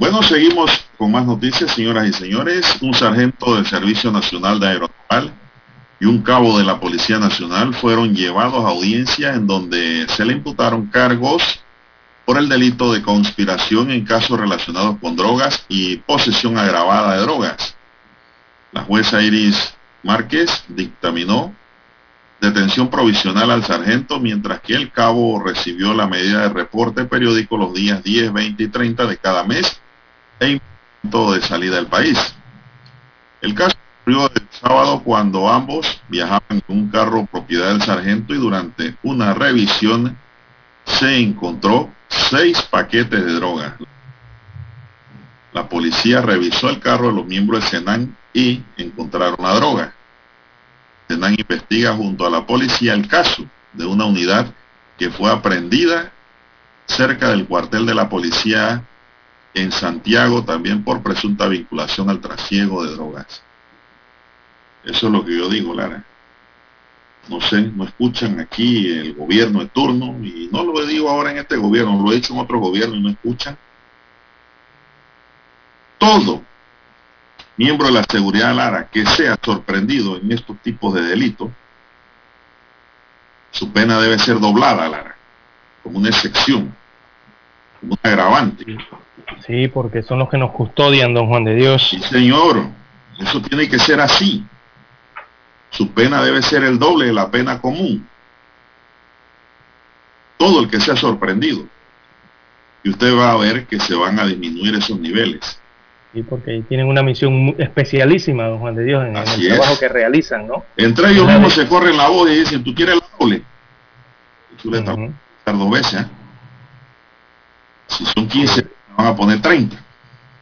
Bueno, seguimos con más noticias, señoras y señores. Un sargento del Servicio Nacional de Aeronaval y un cabo de la Policía Nacional fueron llevados a audiencia en donde se le imputaron cargos por el delito de conspiración en casos relacionados con drogas y posesión agravada de drogas. La jueza Iris Márquez dictaminó detención provisional al sargento mientras que el cabo recibió la medida de reporte periódico los días 10, 20 y 30 de cada mes e de salida del país. El caso ocurrió el sábado cuando ambos viajaban en un carro propiedad del sargento y durante una revisión se encontró seis paquetes de droga. La policía revisó el carro de los miembros de Senan y encontraron la droga. Senan investiga junto a la policía el caso de una unidad que fue aprendida cerca del cuartel de la policía en Santiago también por presunta vinculación al trasiego de drogas. Eso es lo que yo digo, Lara. No sé, no escuchan aquí el gobierno de turno, y no lo digo ahora en este gobierno, lo he hecho en otro gobierno y no escuchan. Todo miembro de la seguridad Lara que sea sorprendido en estos tipos de delitos, su pena debe ser doblada, Lara, como una excepción, un agravante. Sí, porque son los que nos custodian, don Juan de Dios. Sí, señor. Eso tiene que ser así. Su pena debe ser el doble de la pena común. Todo el que sea sorprendido. Y usted va a ver que se van a disminuir esos niveles. Sí, porque tienen una misión especialísima, don Juan de Dios, en, el trabajo que realizan, ¿no? Entre ellos mismos se corren la voz y dicen, ¿tú quieres el doble? Y tú le dos veces. ¿eh? Si son 15 van a poner 30.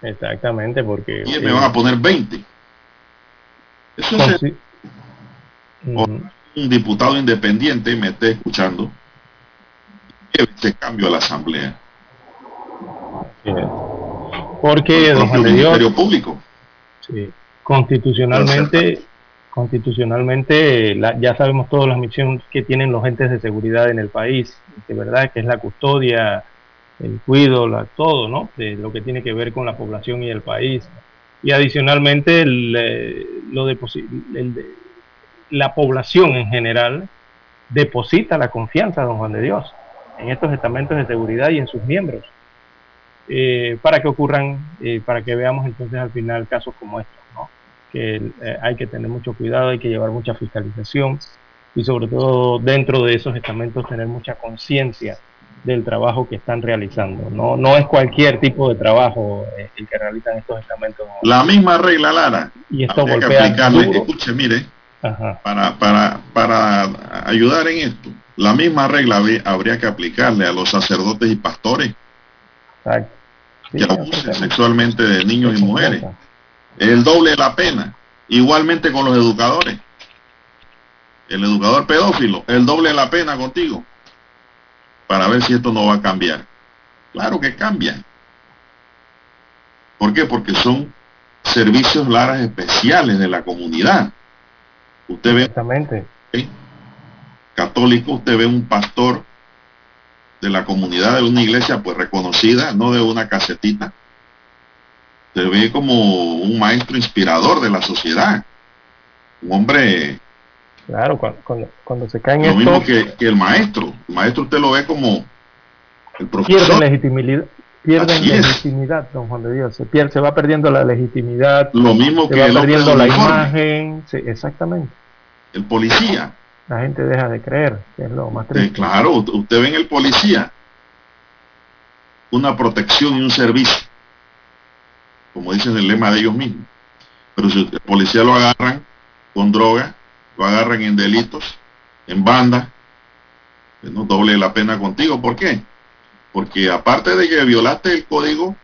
Exactamente, porque... Y me van a poner 20. Eso es un diputado independiente me esté escuchando, ese cambio a la Asamblea. Porque, el Ministerio Público. Sí, constitucionalmente, constitucionalmente ya sabemos todas las misiones que tienen los entes de seguridad en el país, de verdad que es la custodia, el cuido, la, todo, ¿no? De lo que tiene que ver con la población y el país. Y adicionalmente el, eh, lo de, la población en general deposita la confianza, don Juan de Dios, en estos estamentos de seguridad y en sus miembros, eh, para que ocurran, eh, para que veamos entonces al final casos como estos, ¿no? que hay que tener mucho cuidado, hay que llevar mucha fiscalización y sobre todo dentro de esos estamentos tener mucha conciencia del trabajo que están realizando. No, no es cualquier tipo de trabajo el que realizan estos estamentos. La misma regla, Lara. Y esto golpea Escuche, mire, para, para, para ayudar en esto. La misma regla habría que aplicarle a los sacerdotes y pastores que abusen sexualmente de niños y mujeres. El doble de la pena. Igualmente con los educadores. El educador pedófilo, el doble de la pena contigo. Para ver si esto no va a cambiar. Claro que cambia. ¿Por qué? Porque son servicios laras especiales de la comunidad. Usted ve Exactamente. católico, usted ve un pastor de la comunidad de una iglesia pues reconocida, no de una casetita. Se ve como un maestro inspirador de la sociedad. Un hombre... Claro, cuando, cuando, se caen Lo mismo que, el maestro. El maestro usted lo ve como el profesor. Pierde legitimidad, pierden legitimidad, don Juan de Dios. Se, pierde, se va perdiendo la legitimidad. Lo mismo se que va perdiendo la imagen. Sí, exactamente el policía. La gente deja de creer, que es lo más triste. claro, usted ve en el policía una protección y un servicio, como dicen el lema de ellos mismos. Pero si el policía lo agarran con droga, lo agarran en delitos, en banda, no doble la pena contigo. ¿Por qué? Porque aparte de que violaste el código,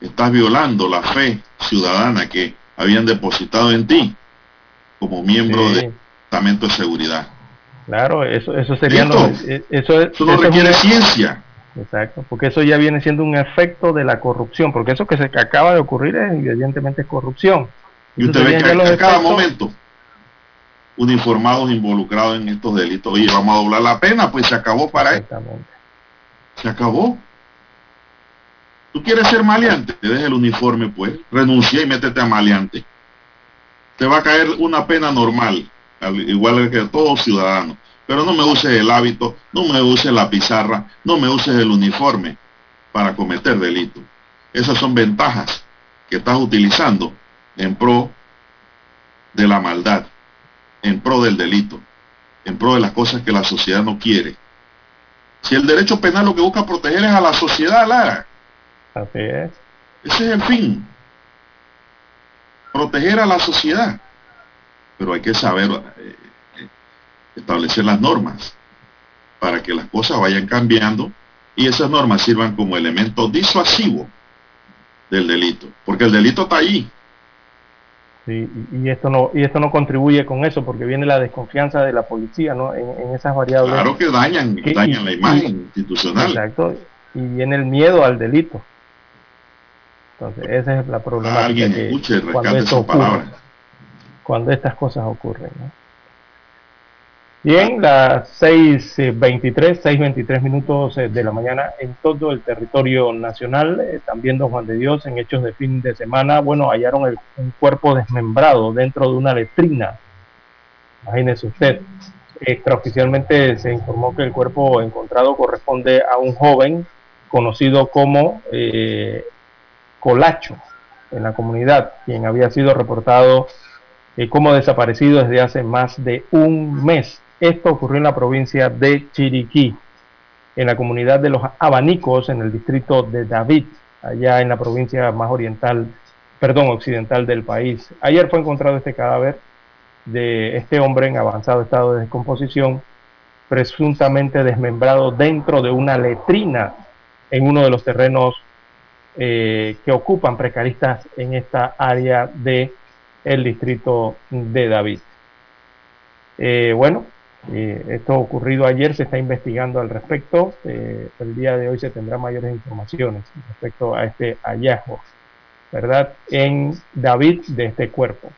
estás violando la fe ciudadana que habían depositado en ti como miembro de de seguridad. Claro, eso, eso sería... Eh, eso, eso, no requiere ciencia. Exacto, porque eso ya viene siendo un efecto de la corrupción, porque eso que se acaba de ocurrir es evidentemente corrupción. Y usted ve que a, cada momento uniformados involucrados en estos delitos. Oye, vamos a doblar la pena, pues se acabó para él. Se acabó. Tú quieres ser maleante, te deja el uniforme, pues, renuncia y métete a maleante. Te va a caer una pena normal igual que todos ciudadanos. Pero no me uses el hábito, no me uses la pizarra, no me uses el uniforme para cometer delito. Esas son ventajas que estás utilizando en pro de la maldad, en pro del delito, en pro de las cosas que la sociedad no quiere. Si el derecho penal lo que busca proteger es a la sociedad, Lara. Ese es el fin. Proteger a la sociedad pero hay que saber eh, establecer las normas para que las cosas vayan cambiando y esas normas sirvan como elemento disuasivo del delito, porque el delito está ahí. y esto no y esto no contribuye con eso porque viene la desconfianza de la policía ¿no? en, esas variables claro que dañan dañan la imagen institucional exacto y viene el miedo al delito entonces esa es la problemática alguien escuche rescate esas palabras cuando estas cosas ocurren. Bien, las 6.23, 6.23 minutos eh, de la mañana en todo el territorio nacional, eh, también Don Juan de Dios, en hechos de fin de semana, bueno, hallaron el, un cuerpo desmembrado dentro de una letrina. Imagínese usted, extraoficialmente se informó que el cuerpo encontrado corresponde a un joven conocido como eh, Colacho en la comunidad, quien había sido reportado eh, como desaparecido desde hace más de un mes. Esto ocurrió en la provincia de Chiriquí, en la comunidad de los abanicos, en el distrito de David, allá en la provincia más oriental, perdón, occidental del país. Ayer fue encontrado este cadáver de este hombre en avanzado estado de descomposición, presuntamente desmembrado dentro de una letrina en uno de los terrenos eh, que ocupan precaristas en esta área de distrito de David. Eh, bueno, eh, esto ocurrido ayer se está investigando al respecto. Eh, el día de hoy se tendrá mayores informaciones respecto a este hallazgo, ¿verdad? En David de este cuerpo.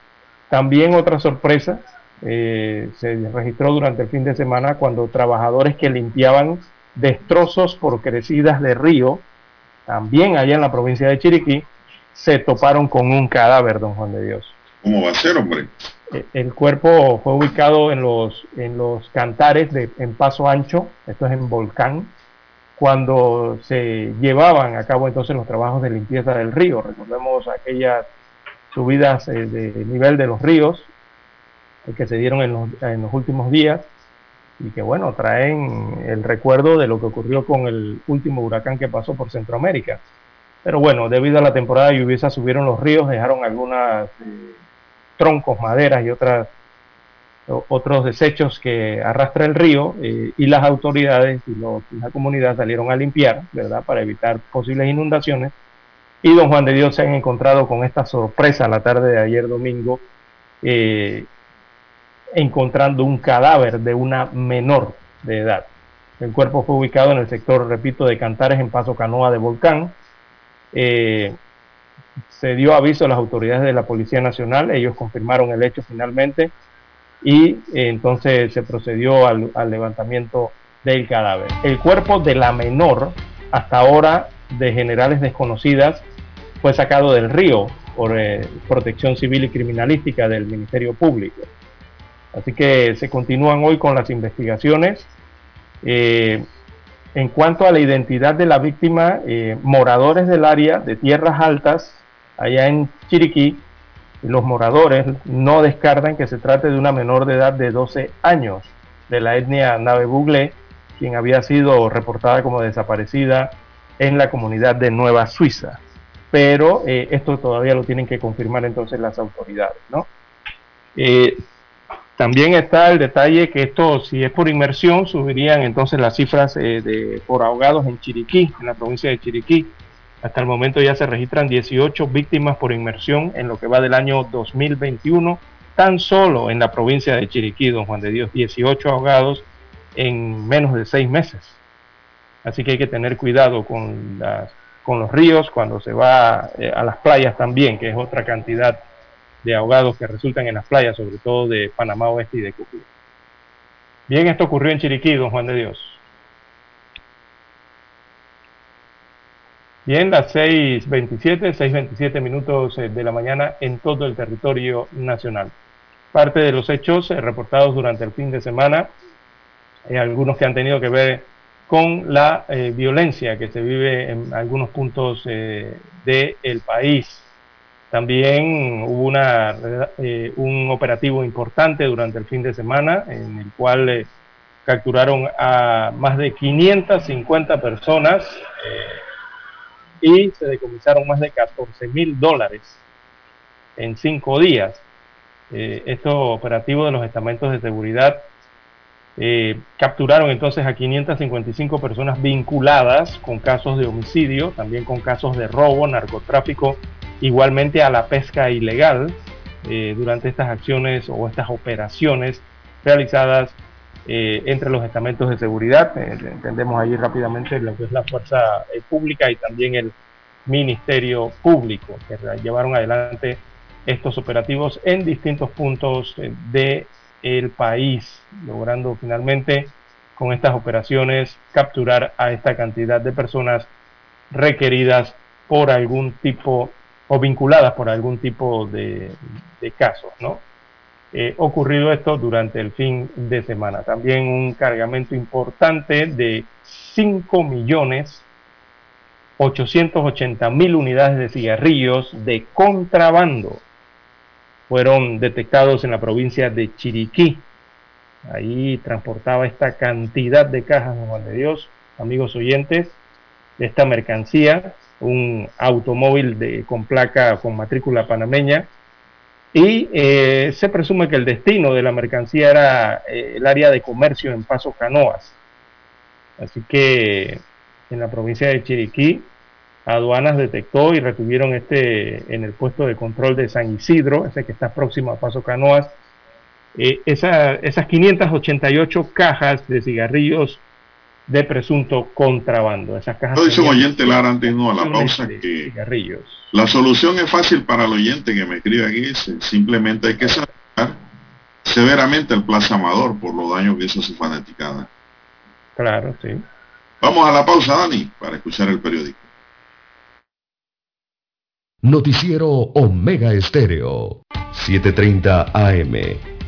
También otra sorpresa se registró durante el fin de semana cuando trabajadores que limpiaban destrozos por crecidas de río, también allá en la provincia de Chiriquí, se toparon con un cadáver, don Juan de Dios. ¿Cómo va a ser, hombre? Eh, el cuerpo fue ubicado en los, en los cantares de, en Paso Ancho, esto es en Volcán, cuando se llevaban a cabo entonces los trabajos de limpieza del río. Recordemos aquellas subidas eh, de nivel de los ríos eh, que se dieron en los, en los últimos días y que bueno, traen el recuerdo de lo que ocurrió con el último huracán que pasó por Centroamérica. Pero bueno, debido a la temporada lluviosa subieron los ríos, dejaron algunas troncos, maderas y otras, otros desechos que arrastra el río eh, y las autoridades y, la comunidad salieron a limpiar, ¿verdad? Para evitar posibles inundaciones. Y don Juan de Dios se han encontrado con esta sorpresa la tarde de ayer domingo, eh, encontrando un cadáver de una menor de edad. El cuerpo fue ubicado en el sector, repito, de Cantares en Paso Canoa de Volcán. Eh, se dio aviso a las autoridades de la Policía Nacional, ellos confirmaron el hecho finalmente y eh, entonces se procedió al, levantamiento del cadáver. El cuerpo de la menor, hasta ahora de generales desconocidas, fue sacado del río por eh, protección civil y criminalística del Ministerio Público. Así que se continúan hoy con las investigaciones. Eh, en cuanto a la identidad de la víctima, moradores del área de tierras altas allá en Chiriquí, los moradores no descartan que se trate de una menor de edad de 12 años de la etnia Nave Bugle, quien había sido reportada como desaparecida en la comunidad de Nueva Suiza. Pero eh, esto todavía lo tienen que confirmar entonces las autoridades, ¿no? Eh, también está el detalle que esto, si es por inmersión, subirían entonces las cifras eh, de, por ahogados en Chiriquí, en la provincia de Chiriquí. Hasta el momento ya se registran 18 víctimas por inmersión en lo que va del año 2021, tan solo en la provincia de Chiriquí, don Juan de Dios, 18 ahogados en menos de seis meses. Así que hay que tener cuidado con, con los ríos cuando se va eh, a las playas también, que es otra cantidad de ahogados que resultan en las playas, sobre todo de Panamá Oeste y de Cucú. Bien, esto ocurrió en Chiriquí, don Juan de Dios. Bien, las 6.27, 6.27 minutos eh, de la mañana en todo el territorio nacional. Parte de los hechos eh, reportados durante el fin de semana, eh, algunos que han tenido que ver con la violencia que se vive en algunos puntos del país. También hubo una, un operativo importante durante el fin de semana en el cual capturaron a más de 550 personas y se decomisaron más de 14 mil dólares en cinco días. Eh, estos operativos de los estamentos de seguridad eh, capturaron entonces a 555 personas vinculadas con casos de homicidio, también con casos de robo, narcotráfico, igualmente a la pesca ilegal eh, durante estas acciones o estas operaciones realizadas eh, entre los estamentos de seguridad. Eh, entendemos ahí rápidamente lo que es la fuerza pública y también el Ministerio Público, que llevaron adelante estos operativos en distintos puntos del el país, logrando finalmente con estas operaciones capturar a esta cantidad de personas requeridas por algún tipo o vinculadas por algún tipo de, casos, ¿no? eh, ocurrido esto durante el fin de semana. También un cargamento importante de 5 millones 880 mil unidades de cigarrillos de contrabando fueron detectados en la provincia de Chiriquí. Ahí transportaba esta cantidad de cajas, Juan de Dios, amigos oyentes, de esta mercancía, un automóvil con placa con matrícula panameña, y eh, se presume que el destino de la mercancía era eh, el área de comercio en Paso Canoas. Así que en la provincia de Chiriquí aduanas detectó y retuvieron este en el puesto de control de San Isidro, ese que está próximo a Paso Canoas, eh, esas 588 cajas de cigarrillos de presunto contrabando. Esas cajas dice un oyente Lara antes no a la pausa que cigarrillos. la solución es fácil para el oyente que me escribe aquí, simplemente hay que sacar severamente el Plaza Amador por los daños que hizo su fanaticada. Claro, sí. Vamos a la pausa, Dani, para escuchar el periódico. Noticiero Omega Estéreo, 7:30 AM.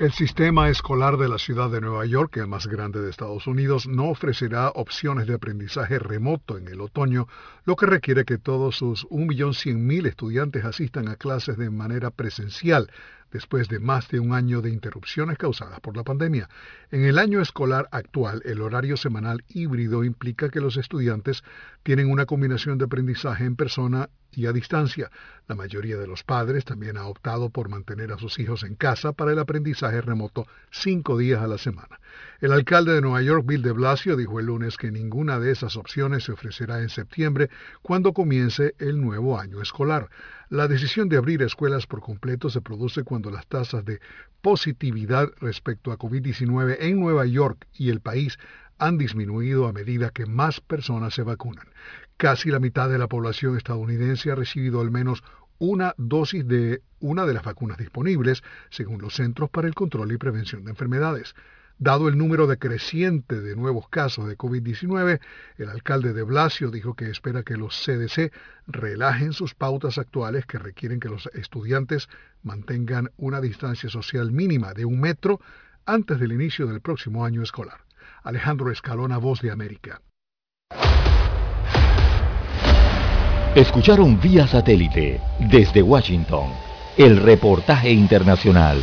El sistema escolar de la ciudad de Nueva York, el más grande de Estados Unidos, no ofrecerá opciones de aprendizaje remoto en el otoño, lo que requiere que todos sus 1.100.000 estudiantes asistan a clases de manera presencial después de más de un año de interrupciones causadas por la pandemia. En el año escolar actual, el horario semanal híbrido implica que los estudiantes tienen una combinación de aprendizaje en persona y a distancia. La mayoría de los padres también ha optado por mantener a sus hijos en casa para el aprendizaje remoto cinco días a la semana. El alcalde de Nueva York, Bill de Blasio, dijo el lunes que ninguna de esas opciones se ofrecerá en septiembre, cuando comience el nuevo año escolar. La decisión de abrir escuelas por completo se produce cuando las tasas de positividad respecto a COVID-19 en Nueva York y el país han disminuido a medida que más personas se vacunan. Casi la mitad de la población estadounidense ha recibido al menos una dosis de una de las vacunas disponibles, según los Centros para el Control y Prevención de Enfermedades. Dado el número decreciente de nuevos casos de COVID-19, el alcalde de Blasio dijo que espera que los CDC relajen sus pautas actuales que requieren que los estudiantes mantengan una distancia social mínima de un metro antes del inicio del próximo año escolar. Alejandro Escalona, Voz de América. Escucharon vía satélite desde Washington el reportaje internacional.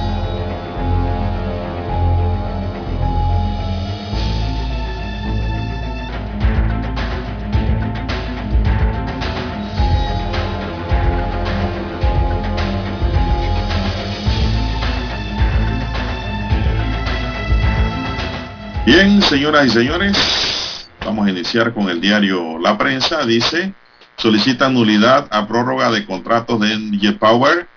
Bien, señoras y señores, vamos a iniciar con el diario La Prensa. Dice, solicita nulidad a prórroga de contratos de Power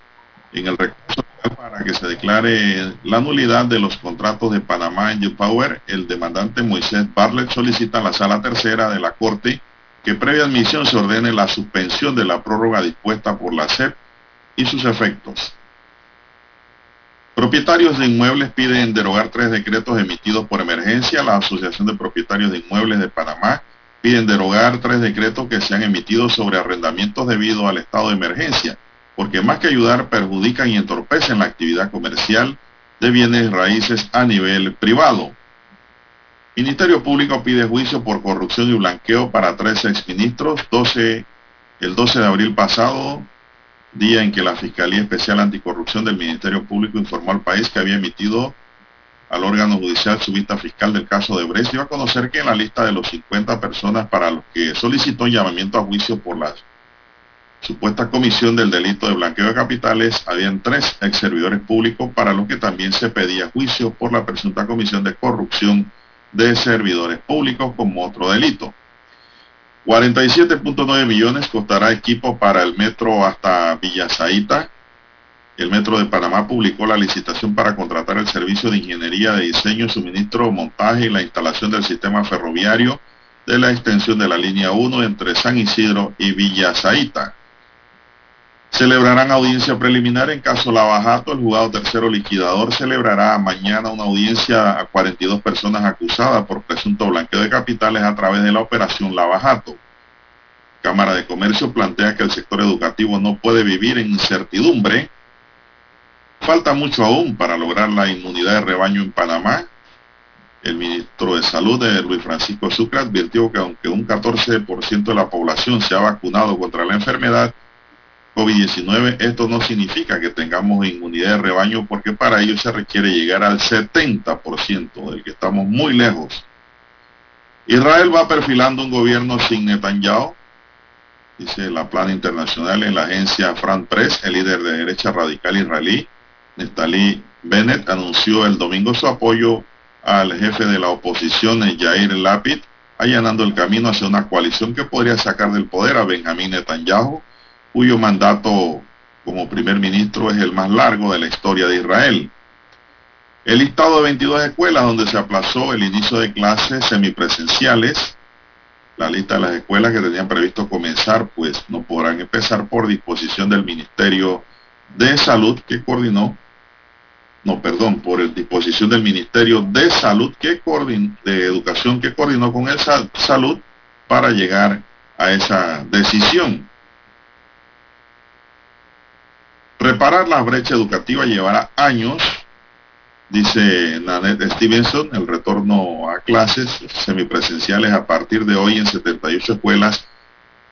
en el recurso para que se declare la nulidad de los contratos de Panamá en Power. El demandante Moisés Bartlett solicita a la sala tercera de la Corte que previa admisión se ordene la suspensión de la prórroga dispuesta por la SEP y sus efectos. Propietarios de inmuebles piden derogar tres decretos emitidos por emergencia. La Asociación de Propietarios de Inmuebles de Panamá piden derogar tres decretos que se han emitido sobre arrendamientos debido al estado de emergencia, porque más que ayudar perjudican y entorpecen la actividad comercial de bienes raíces a nivel privado. Ministerio Público pide juicio por corrupción y blanqueo para tres exministros. 12, el 12 de abril pasado, día en que la Fiscalía Especial Anticorrupción del Ministerio Público informó al país que había emitido al órgano judicial su vista fiscal del caso de Brest, dio a conocer que en la lista de los 50 personas para los que solicitó llamamiento a juicio por la supuesta comisión del delito de blanqueo de capitales, habían tres ex servidores públicos para los que también se pedía juicio por la presunta comisión de corrupción de servidores públicos como otro delito. 47.9 millones costará equipo para el metro hasta Villasaita. El Metro de Panamá publicó la licitación para contratar el servicio de ingeniería de diseño, suministro, montaje y la instalación del sistema ferroviario de la extensión de la línea 1 entre San Isidro y Villa Zaita. Celebrarán audiencia preliminar en caso Lavajato. El juzgado tercero liquidador celebrará mañana una audiencia a 42 personas acusadas por presunto blanqueo de capitales a través de la operación Lavajato. Cámara de Comercio plantea que el sector educativo no puede vivir en incertidumbre. Falta mucho aún para lograr la inmunidad de rebaño en Panamá. El ministro de Salud, de Luis Francisco Sucre, advirtió que aunque un 14% de la población se ha vacunado contra la enfermedad, COVID-19, esto no significa que tengamos inmunidad de rebaño porque para ello se requiere llegar al 70%, del que estamos muy lejos. Israel va perfilando un gobierno sin Netanyahu, dice la plana internacional en la agencia Fran Press, el líder de derecha radical israelí, Neftali Bennett, anunció el domingo su apoyo al jefe de la oposición, Yair Lapid, allanando el camino hacia una coalición que podría sacar del poder a Benjamín Netanyahu, cuyo mandato como primer ministro es el más largo de la historia de Israel. El listado de 22 escuelas donde se aplazó el inicio de clases semipresenciales, la lista de las escuelas que tenían previsto comenzar, pues no podrán empezar por disposición del Ministerio de Salud que coordinó, no, perdón, por el disposición del Ministerio de Salud que coordinó, de Educación que coordinó con el Salud para llegar a esa decisión. Reparar la brecha educativa llevará años, dice Nanette Stevenson, el retorno a clases semipresenciales a partir de hoy en 78 escuelas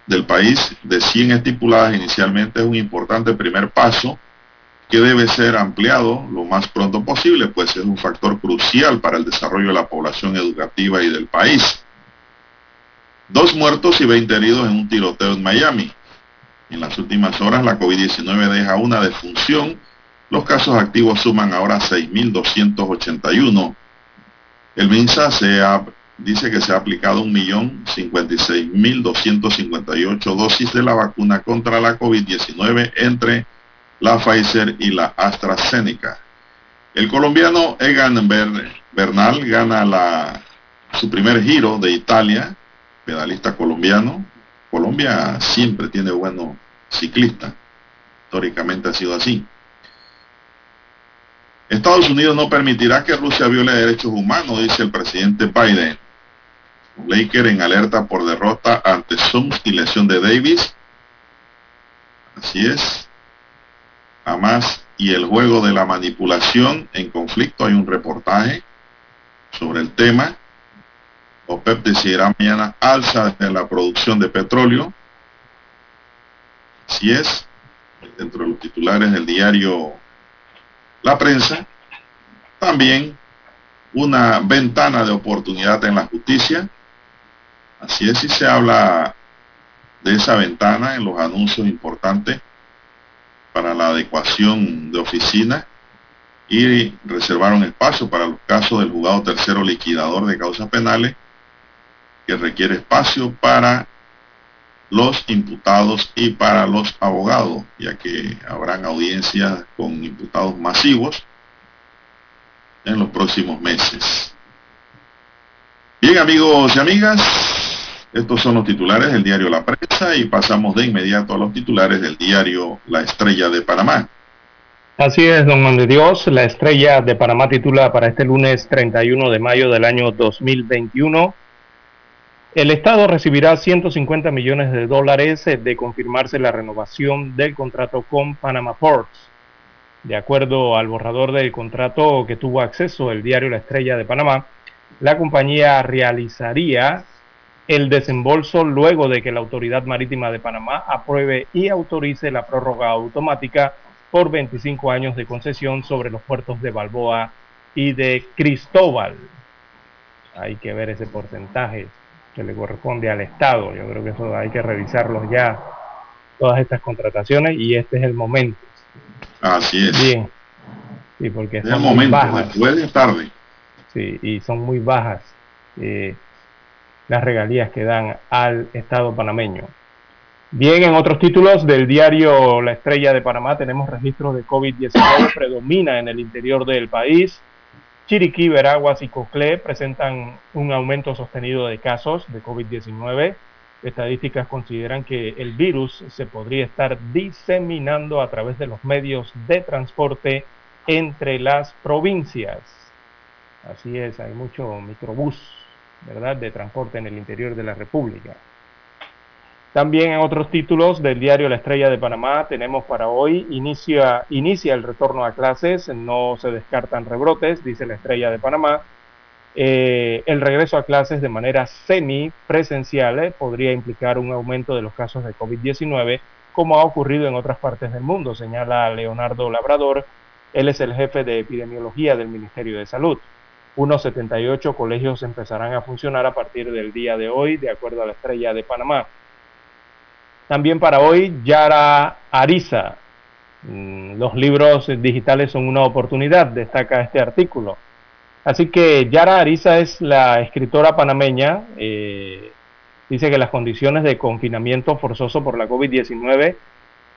del país, de 100 estipuladas inicialmente, es un importante primer paso que debe ser ampliado lo más pronto posible, pues es un factor crucial para el desarrollo de la población educativa y del país. Dos muertos y 20 heridos en un tiroteo en Miami. En las últimas horas la COVID-19 deja una defunción. Los casos activos suman ahora 6.281. El MINSA dice que se ha aplicado 1.056.258 dosis de la vacuna contra la COVID-19 entre la Pfizer y la AstraZeneca. El colombiano Egan Bernal gana su primer giro de Italia, pedalista colombiano. Colombia siempre tiene buenos ciclista. Históricamente ha sido así. Estados Unidos no permitirá que Rusia viole derechos humanos, dice el presidente Biden. Laker en alerta por derrota ante Sums y lesión de Davis. Así es. Hamas y el juego de la manipulación en conflicto. Hay un reportaje sobre el tema. OPEP decidirá mañana alza de la producción de petróleo. Así es, dentro de los titulares del diario La Prensa, también una ventana de oportunidad en la justicia. Así es, si se habla de esa ventana en los anuncios importantes para la adecuación de oficina y reservaron espacio para los casos del juzgado tercero liquidador de causas penales que requiere espacio para los imputados y para los abogados, ya que habrán audiencias con imputados masivos en los próximos meses. Bien amigos y amigas, estos son los titulares del diario La Prensa y pasamos de inmediato a los titulares del diario La Estrella de Panamá. Así es, don Juan de Dios, La Estrella de Panamá titula para este lunes 31 de mayo del año 2021 el Estado recibirá 150 millones de dólares eh, de confirmarse la renovación del contrato con Panama Ports. De acuerdo al borrador del contrato que tuvo acceso el diario La Estrella de Panamá, la compañía realizaría el desembolso luego de que la Autoridad Marítima de Panamá apruebe y autorice la prórroga automática por 25 años de concesión sobre los puertos de Balboa y de Cristóbal. Hay que ver ese porcentaje que le corresponde al Estado. Yo creo que eso hay que revisarlos ya, todas estas contrataciones, y este es el momento. Así es. Bien. Sí, porque son muy bajas. después tarde. Sí, y son muy bajas eh, las regalías que dan al Estado panameño. Bien, en otros títulos del diario La Estrella de Panamá tenemos registros de COVID-19, predomina en el interior del país. Chiriquí, Veraguas y Coclé presentan un aumento sostenido de casos de COVID-19. Estadísticas consideran que el virus se podría estar diseminando a través de los medios de transporte entre las provincias. Así es, hay mucho microbús, ¿verdad?, de transporte en el interior de la República. También en otros títulos del diario La Estrella de Panamá tenemos para hoy, inicia, inicia el retorno a clases, no se descartan rebrotes, dice La Estrella de Panamá. Eh, el regreso a clases de manera semi-presencial eh, podría implicar un aumento de los casos de COVID-19, como ha ocurrido en otras partes del mundo, señala Leonardo Labrador. Él es el jefe de epidemiología del Ministerio de Salud. Unos 78 colegios empezarán a funcionar a partir del día de hoy, de acuerdo a la Estrella de Panamá. También para hoy, Yara Ariza. Mm, los libros digitales son una oportunidad, destaca este artículo. Así que Yara Ariza es la escritora panameña. Eh, dice que las condiciones de confinamiento forzoso por la COVID-19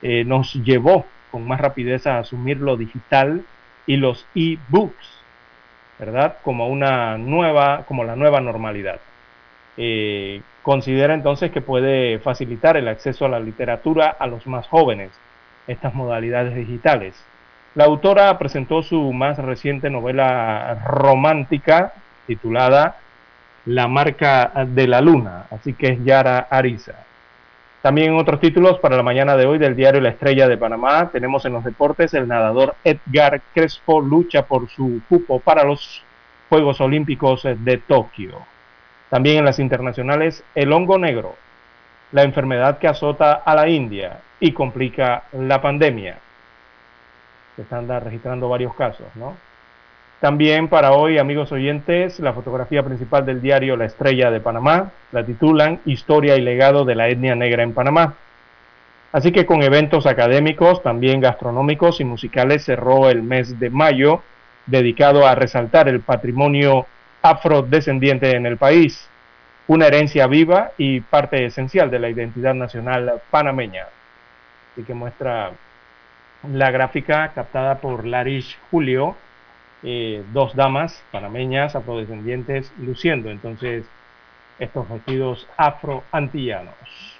eh, nos llevó con más rapidez a asumir lo digital y los e-books, ¿verdad? Como una nueva, como la nueva normalidad. Eh, considera entonces que puede facilitar el acceso a la literatura a los más jóvenes, estas modalidades digitales. La autora presentó su más reciente novela romántica titulada La marca de la luna, así que es Yara Ariza. También otros títulos para la mañana de hoy del diario La Estrella de Panamá tenemos en los deportes el nadador Edgar Crespo lucha por su cupo para los Juegos Olímpicos de Tokio. También en las internacionales, el hongo negro, la enfermedad que azota a la India y complica la pandemia. Se están registrando varios casos, ¿no? También para hoy, amigos oyentes, la fotografía principal del diario La Estrella de Panamá la titulan Historia y legado de la etnia negra en Panamá. Así que con eventos académicos, también gastronómicos y musicales cerró el mes de mayo dedicado a resaltar el patrimonio afrodescendiente en el país, una herencia viva y parte esencial de la identidad nacional panameña. Así que muestra la gráfica captada por Larish Julio, eh, dos damas panameñas afrodescendientes luciendo entonces estos vestidos afroantillanos.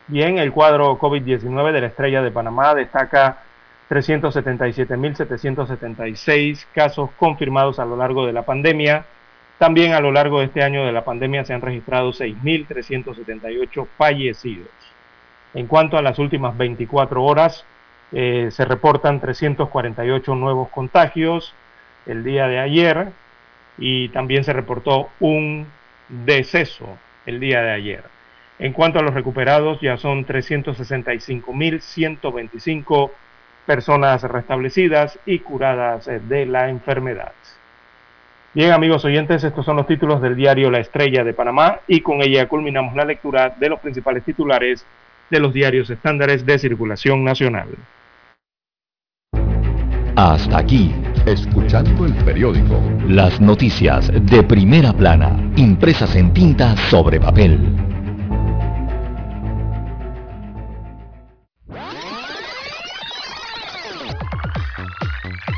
Bien, el cuadro COVID-19 de la estrella de Panamá destaca 377.776 casos confirmados a lo largo de la pandemia, también a lo largo de este año de la pandemia se han registrado 6.378 fallecidos. En cuanto a las últimas 24 horas, eh, se reportan 348 nuevos contagios el día de ayer y también se reportó un deceso el día de ayer. En cuanto a los recuperados, ya son 365.125 personas restablecidas y curadas de la enfermedad. Bien, amigos oyentes, estos son los títulos del diario La Estrella de Panamá y con ella culminamos la lectura de los principales titulares de los diarios estándares de circulación nacional. Hasta aquí, escuchando el periódico. Las noticias de primera plana, impresas en tinta sobre papel.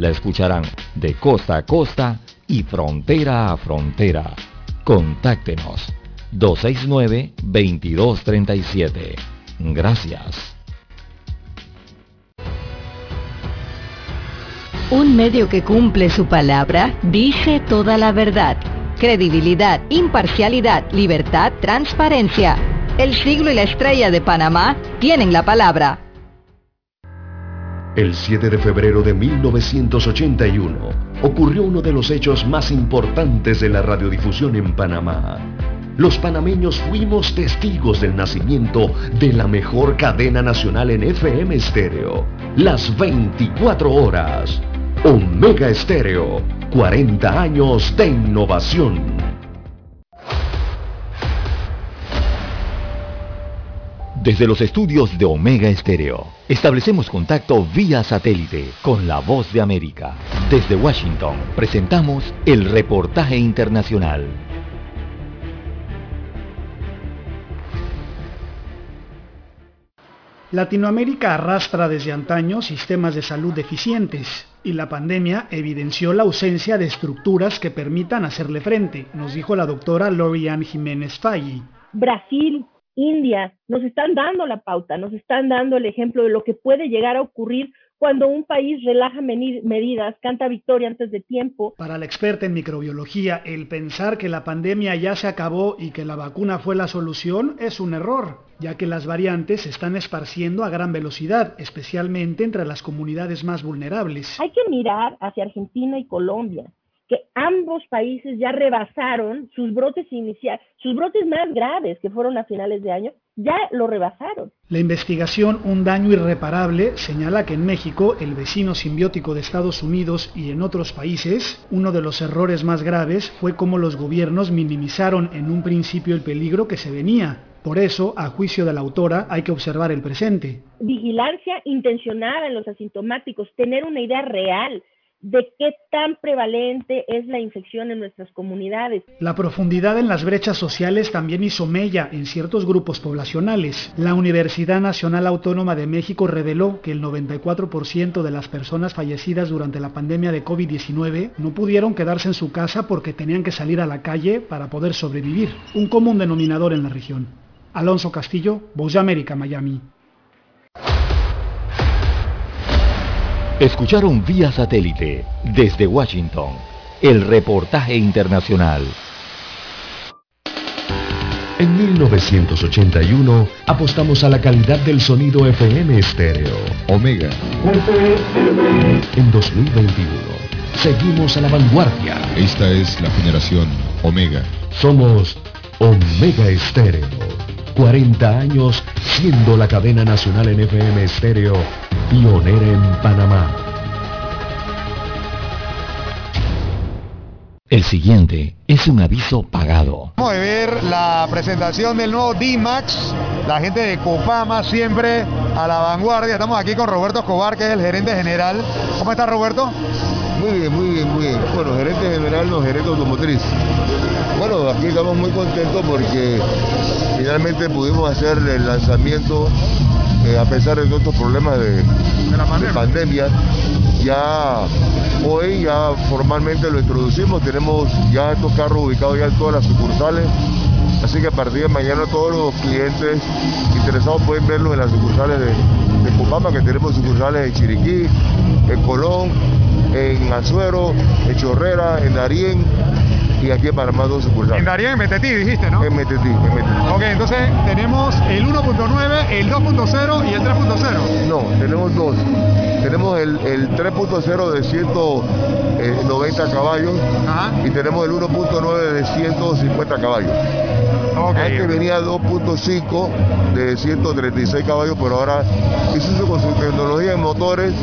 la escucharán de costa a costa y frontera a frontera. Contáctenos 269-2237. Gracias. Un medio que cumple su palabra dice toda la verdad. Credibilidad, imparcialidad, libertad, transparencia. El siglo y la estrella de Panamá tienen la palabra. El 7 de febrero de 1981 ocurrió uno de los hechos más importantes de la radiodifusión en Panamá los panameños fuimos testigos del nacimiento de la mejor cadena nacional en FM estéreo. Las 24 horas. Omega Estéreo. 40 años de innovación. Desde los estudios de Omega Estéreo, establecemos contacto vía satélite con la voz de América. Desde Washington, presentamos el reportaje internacional. Latinoamérica arrastra desde antaño sistemas de salud deficientes y la pandemia evidenció la ausencia de estructuras que permitan hacerle frente, nos dijo la doctora Lorian Jiménez Faggi. Brasil, India, nos están dando la pauta, nos están dando el ejemplo de lo que puede llegar a ocurrir cuando un país relaja medidas, canta victoria antes de tiempo. Para la experta en microbiología, el pensar que la pandemia ya se acabó y que la vacuna fue la solución es un error, ya que las variantes se están esparciendo a gran velocidad, especialmente entre las comunidades más vulnerables. Hay que mirar hacia Argentina y Colombia que ambos países ya rebasaron sus brotes iniciales, sus brotes más graves que fueron a finales de año, ya lo rebasaron. La investigación Un daño irreparable señala que en México, el vecino simbiótico de Estados Unidos y en otros países, uno de los errores más graves fue cómo los gobiernos minimizaron en un principio el peligro que se venía. Por eso, a juicio de la autora, hay que observar el presente. Vigilancia intencionada en los asintomáticos, tener una idea real de qué tan prevalente es la infección en nuestras comunidades. La profundidad en las brechas sociales también hizo mella en ciertos grupos poblacionales. La Universidad Nacional Autónoma de México reveló que el 94% de las personas fallecidas durante la pandemia de COVID-19 no pudieron quedarse en su casa porque tenían que salir a la calle para poder sobrevivir, un común denominador en la región. Alonso Castillo, Voz América, Miami. Escucharon vía satélite desde Washington el reportaje internacional. En 1981 apostamos a la calidad del sonido FM estéreo. Omega. En 2021 seguimos a la vanguardia. Esta es la generación Omega. Somos Omega Estéreo. 40 años siendo la cadena nacional en FM estéreo pionera en Panamá. El siguiente es un aviso pagado. Vamos a ver la presentación del nuevo D-Max, la gente de Copama siempre a la vanguardia. Estamos aquí con Roberto Escobar, que es el gerente general. ¿Cómo está Roberto? Muy bien, muy bien, muy bien. Bueno, gerente general, no gerente automotriz. Bueno, aquí estamos muy contentos porque finalmente pudimos hacer el lanzamiento eh, a pesar de todos estos problemas de, pandemia. ya hoy ya formalmente lo introducimos, tenemos ya estos carros ubicados ya en todas las sucursales, así que a partir de mañana todos los clientes interesados pueden verlos en las sucursales de, de Copama, que tenemos sucursales en Chiriquí, en Colón, en Azuero, en Chorrera, en Darién, y aquí en Panamá dos sucursales. En Darien, en Metetí, dijiste, ¿no? En Metetí, en Metetí. Ok, entonces tenemos el 1.9, el 2.0 y el 3.0. No, tenemos dos. Tenemos el, 3.0 de 190 eh, caballos y tenemos el 1.9 de 150 caballos. Este venía 2.5 de 136 caballos, pero ahora Isuzu con su tecnología en motores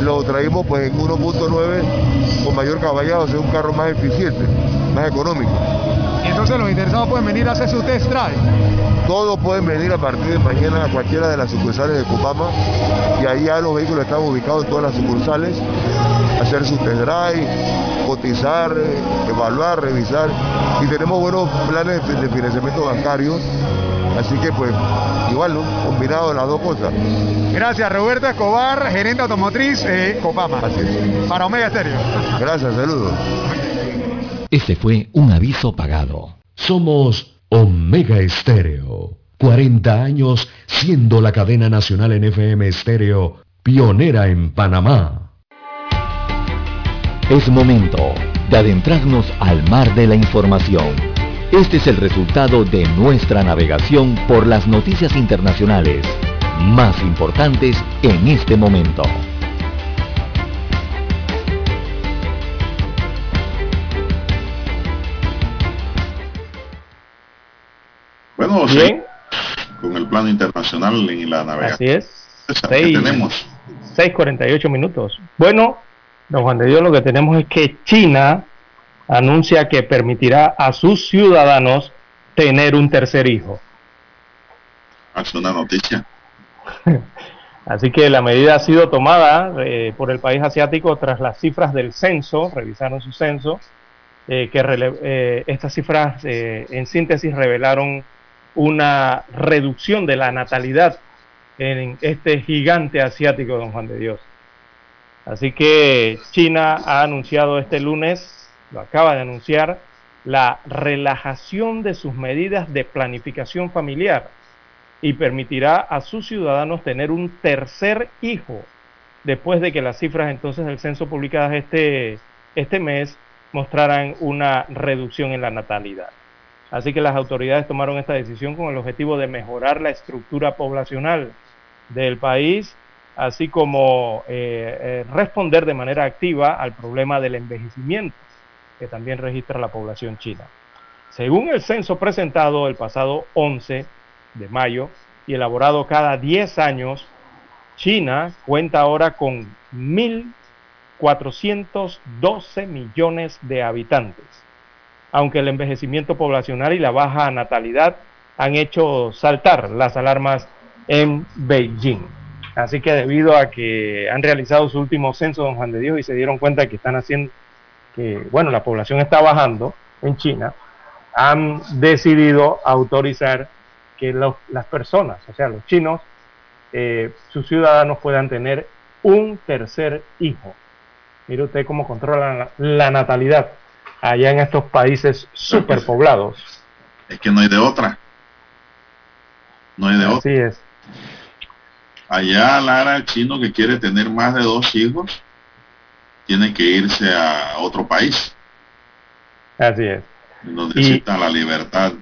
lo traímos pues en 1.9 con mayor caballado, o sea, un carro más eficiente más económico. Entonces los interesados pueden venir a hacer su test drive. Todos pueden venir a partir de mañana a cualquiera de las sucursales de Copama y ahí ya los vehículos están ubicados en todas las sucursales, hacer su test drive, cotizar, evaluar, revisar y tenemos buenos planes de financiamiento bancario, así que pues igual, ¿no? Combinado las dos cosas. Gracias Roberto Escobar, gerente automotriz de Copama. Para Omega Stereo. Gracias, saludos. Este fue un aviso pagado. Somos Omega Estéreo. 40 años siendo la cadena nacional en FM Estéreo, pionera en Panamá. Es momento de adentrarnos al mar de la información. Este es el resultado de nuestra navegación por las noticias internacionales más importantes en este momento. Bueno, Bien. con el plano internacional en la navegación. Así es. Seis, tenemos? 6.48 minutos. Bueno, don Juan de Dios, lo que tenemos es que China anuncia que permitirá a sus ciudadanos tener un tercer hijo. Es una noticia. [laughs] Así que la medida ha sido tomada eh, por el país asiático tras las cifras del censo, revisaron su censo, eh, que eh, estas cifras en síntesis revelaron una reducción de la natalidad en este gigante asiático, don Juan de Dios. Así que China ha anunciado este lunes, lo acaba de anunciar, la relajación de sus medidas de planificación familiar y permitirá a sus ciudadanos tener un tercer hijo después de que las cifras entonces del censo publicadas este, este mes mostraran una reducción en la natalidad. Así que las autoridades tomaron esta decisión con el objetivo de mejorar la estructura poblacional del país, así como eh, eh, responder de manera activa al problema del envejecimiento que también registra la población china. Según el censo presentado el pasado 11 de mayo y elaborado cada 10 años, China cuenta ahora con 1.412 millones de habitantes, aunque el envejecimiento poblacional y la baja natalidad han hecho saltar las alarmas en Beijing. Así que debido a que han realizado su último censo, don Juan de Dios, y se dieron cuenta que están haciendo, que, bueno, la población está bajando en China, han decidido autorizar que las personas, o sea, los chinos, eh, sus ciudadanos puedan tener un tercer hijo. Mire usted cómo controlan la, natalidad allá en estos países superpoblados. [laughs] Es que no hay de otra. No hay de otra. Así es. Allá Lara, el chino que quiere tener más de dos hijos, tiene que irse a otro país. Así es. Donde necesitan la libertad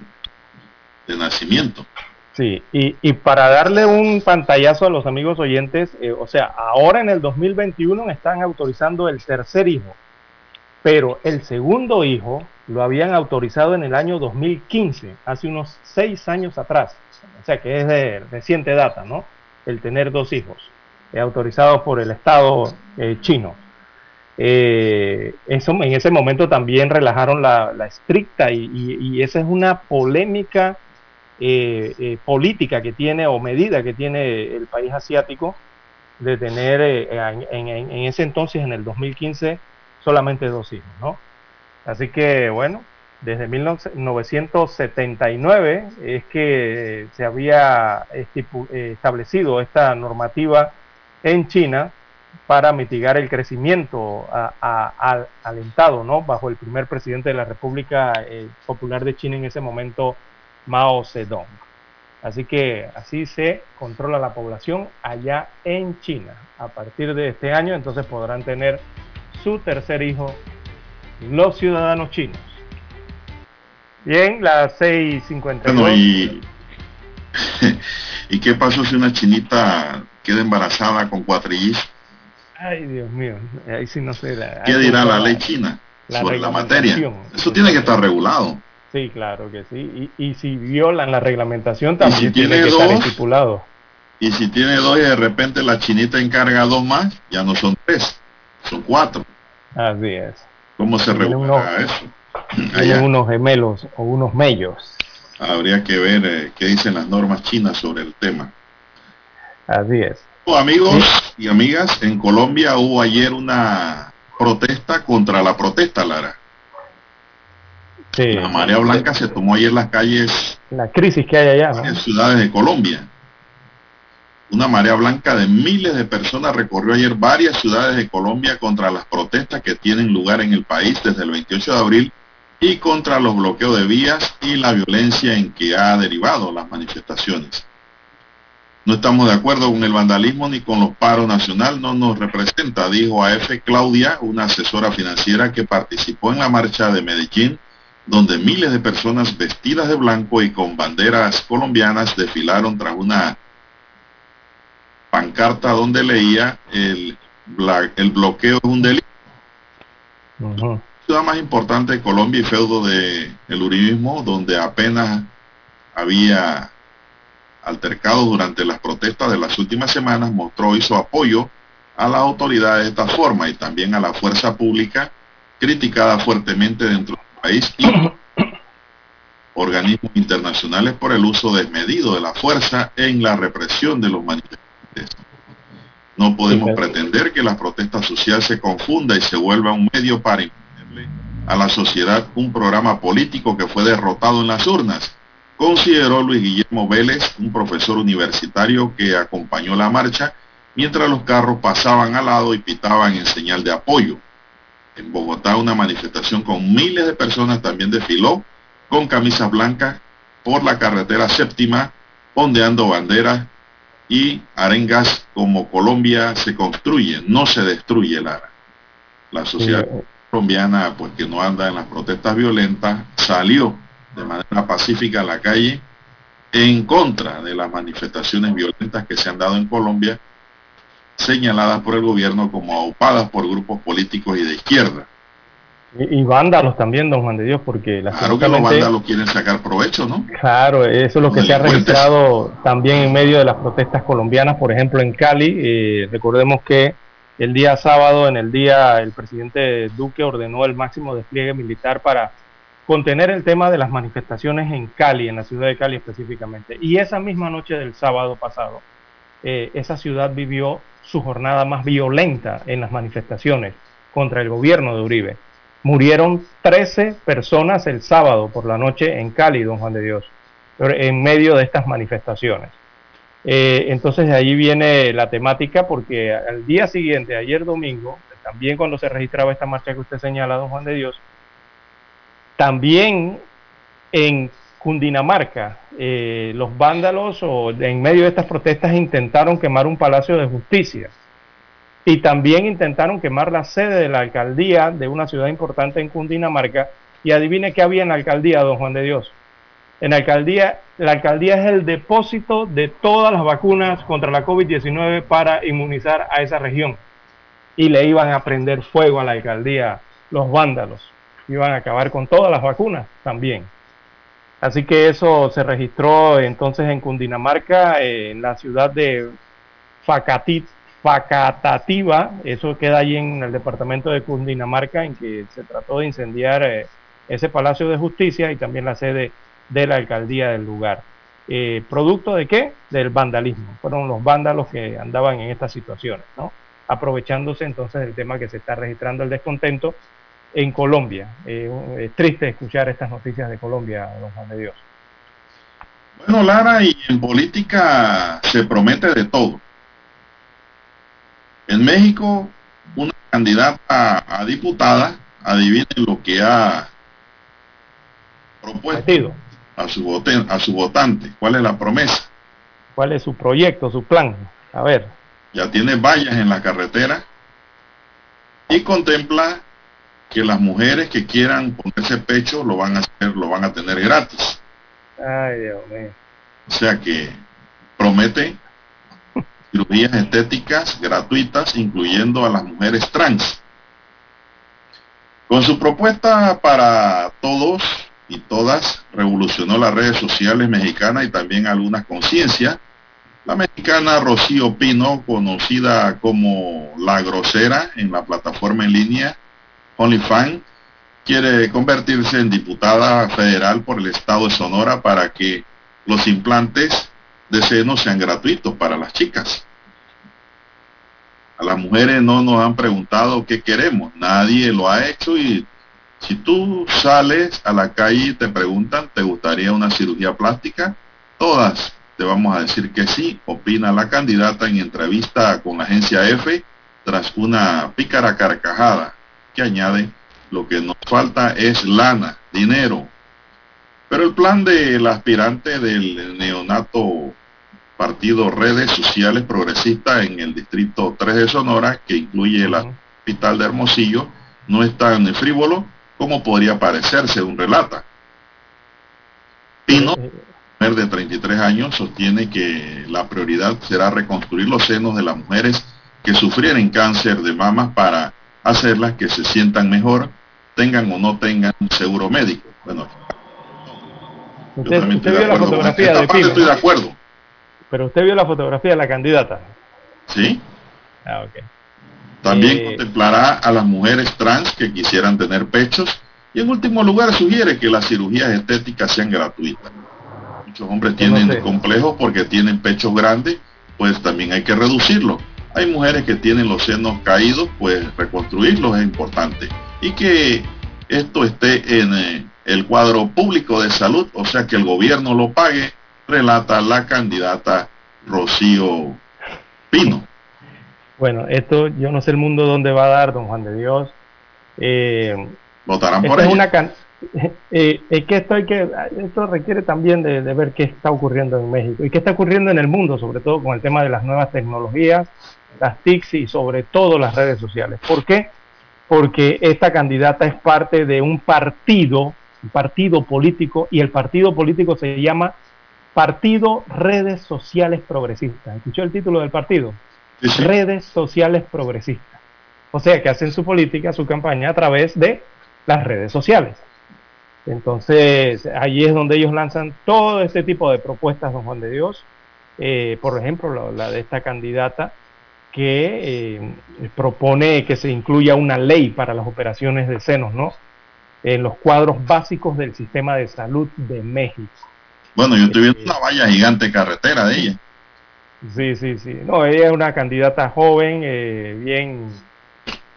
de nacimiento. Sí, y, y, para darle un pantallazo a los amigos oyentes, eh, o sea, ahora en el 2021 están autorizando el tercer hijo, pero el segundo hijo lo habían autorizado en el año 2015, hace unos seis años atrás, o sea que es de reciente data, ¿no? El tener dos hijos, eh, autorizados por el Estado eh, chino. eso, en ese momento también relajaron la, estricta y, esa es una polémica eh, eh, política que tiene o medida que tiene el país asiático de tener eh, en, ese entonces, en el 2015, solamente dos hijos, ¿no? Así que, bueno, desde 1979 es que se había establecido esta normativa en China para mitigar el crecimiento alentado, ¿no? Bajo el primer presidente de la República Popular de China en ese momento, Mao Zedong. Así que así se controla la población allá en China. A partir de este año entonces podrán tener su tercer hijo los ciudadanos chinos. Bien, las 6.52. Bueno, y, [laughs] ¿y qué pasó si una chinita queda embarazada con cuatrillizos? Ay, Dios mío, ahí sí no sé. ¿Qué dirá la ley china sobre la materia? Eso tiene que estar regulado. Sí, claro que sí. Y, si violan la reglamentación también tiene, que estar estipulado. Y si tiene dos y de repente la chinita encarga dos más, ya no son tres, son cuatro. Así es. ¿Cómo se regula eso? Hay unos gemelos o unos mellos. Habría que ver eh, qué dicen las normas chinas sobre el tema. Así es. Amigos y amigas, en Colombia hubo ayer una protesta contra la protesta, Lara la marea blanca se tomó ayer las calles. La crisis que hay allá. En ciudades de Colombia. Una marea blanca de miles de personas recorrió ayer varias ciudades de Colombia contra las protestas que tienen lugar en el país desde el 28 de abril y contra los bloqueos de vías y la violencia en que ha derivado las manifestaciones. No estamos de acuerdo con el vandalismo ni con los paros nacional, no nos representa, dijo a F. Claudia, una asesora financiera que participó en la marcha de Medellín donde miles de personas vestidas de blanco y con banderas colombianas desfilaron tras una pancarta donde leía el, el bloqueo es un delito. La ciudad más importante de Colombia y feudo del el uribismo, donde apenas había altercado durante las protestas de las últimas semanas, mostró y su apoyo a las autoridades de esta forma y también a la fuerza pública criticada fuertemente dentro del país y organismos internacionales por el uso desmedido de la fuerza en la represión de los manifestantes. No podemos pretender que la protesta social se confunda y se vuelva un medio para imponerle a la sociedad un programa político que fue derrotado en las urnas, consideró Luis Guillermo Vélez, un profesor universitario que acompañó la marcha mientras los carros pasaban al lado y pitaban en señal de apoyo. En Bogotá una manifestación con miles de personas también desfiló con camisas blancas por la carretera séptima, ondeando banderas y arengas como Colombia se construye, no se destruye, Lara. La sociedad colombiana, pues que no anda en las protestas violentas, salió de manera pacífica a la calle en contra de las manifestaciones violentas que se han dado en Colombia, señaladas por el gobierno como aupadas por grupos políticos y de izquierda. Y, vándalos también, don Juan de Dios, porque la Claro que los vándalos quieren sacar provecho, ¿no? Claro, eso es lo que se ha registrado también en medio de las protestas colombianas, por ejemplo en Cali. Eh, recordemos que el día sábado, en el día, el presidente Duque ordenó el máximo despliegue militar para contener el tema de las manifestaciones en Cali, en la ciudad de Cali específicamente. Y esa misma noche del sábado pasado, eh, esa ciudad vivió su jornada más violenta en las manifestaciones contra el gobierno de Uribe. Murieron 13 personas el sábado por la noche en Cali, don Juan de Dios, en medio de estas manifestaciones. Eh, entonces de ahí viene la temática porque al día siguiente, ayer domingo, también cuando se registraba esta marcha que usted señala, don Juan de Dios, también en Cundinamarca, eh, los vándalos o en medio de estas protestas intentaron quemar un palacio de justicia y también intentaron quemar la sede de la alcaldía de una ciudad importante en Cundinamarca. Y adivine qué había en la alcaldía, don Juan de Dios. En la alcaldía, la alcaldía es el depósito de todas las vacunas contra la COVID-19 para inmunizar a esa región. Y le iban a prender fuego a la alcaldía los vándalos. Iban a acabar con todas las vacunas también. Así que eso se registró entonces en Cundinamarca, en la ciudad de Facatit, Facatativa, eso queda allí en el departamento de Cundinamarca, en que se trató de incendiar eh, ese Palacio de Justicia y también la sede de la alcaldía del lugar. Eh, ¿Producto de qué? Del vandalismo. Fueron los vándalos que andaban en estas situaciones, ¿no? Aprovechándose entonces del tema que se está registrando el descontento en Colombia. Eh, es triste escuchar estas noticias de Colombia, don Juan de Dios. Bueno, Lara, y en política se promete de todo. En México, una candidata a, diputada, adivinen lo que ha propuesto a su, a su votante. ¿Cuál es la promesa? ¿Cuál es su proyecto, su plan? A ver. Ya tiene vallas en la carretera y contempla que las mujeres que quieran ponerse pecho lo van a hacer, lo van a tener gratis. Ay, Dios mío. O sea que promete cirugías estéticas gratuitas, incluyendo a las mujeres trans. Con su propuesta para todos y todas, revolucionó las redes sociales mexicanas y también algunas conciencias. La mexicana Rocío Pino, conocida como La Grosera en la plataforma en línea OnlyFans, quiere convertirse en diputada federal por el estado de Sonora para que los implantes de seno sean gratuitos para las chicas. A las mujeres no nos han preguntado qué queremos, nadie lo ha hecho y si tú sales a la calle y te preguntan, ¿te gustaría una cirugía plástica? Todas te vamos a decir que sí, opina la candidata en entrevista con la agencia F tras una pícara carcajada que añade, lo que nos falta es lana, dinero. Pero el plan del aspirante del neonato partido Redes Sociales Progresistas en el Distrito 3 de Sonora, que incluye el Hospital de Hermosillo, no es tan frívolo como podría parecerse un relata. Pino, mujer de 33 años, sostiene que la prioridad será reconstruir los senos de las mujeres que sufrieren cáncer de mamas para hacerlas que se sientan mejor, tengan o no tengan seguro médico. Bueno, Usted, vio la fotografía de Pino. Estoy de acuerdo. Pero usted vio la fotografía de la candidata. Sí. Ah, ok. También Eh, contemplará a las mujeres trans que quisieran tener pechos y en último lugar sugiere que las cirugías estéticas sean gratuitas. Muchos hombres tienen sé. complejos porque tienen pechos grandes, pues también hay que reducirlo. Hay mujeres que tienen los senos caídos, pues reconstruirlos es importante. Y que esto esté en eh, el cuadro público de salud, o sea que el gobierno lo pague, relata la candidata Rocío Pino. Bueno, esto yo no sé el mundo dónde va a dar, don Juan de Dios. Eh, Votarán por es ella. una can- [laughs] eh, es que esto hay que esto requiere también de, de ver qué está ocurriendo en México y qué está ocurriendo en el mundo, sobre todo con el tema de las nuevas tecnologías, las TICs y sobre todo las redes sociales. ¿Por qué? Porque esta candidata es parte de un partido, partido político y el partido político se llama Partido Redes Sociales Progresistas. ¿Escuchó el título del partido? Redes Sociales Progresistas. O sea que hacen su política, su campaña a través de las redes sociales. Entonces, allí es donde ellos lanzan todo este tipo de propuestas, don Juan de Dios. Eh, por ejemplo, la, la de esta candidata que eh, propone que se incluya una ley para las operaciones de senos, ¿no? En los cuadros básicos del sistema de salud de México. Bueno, yo estoy viendo una valla gigante carretera de ella. Sí, sí, sí. No, ella es una candidata joven, eh, bien,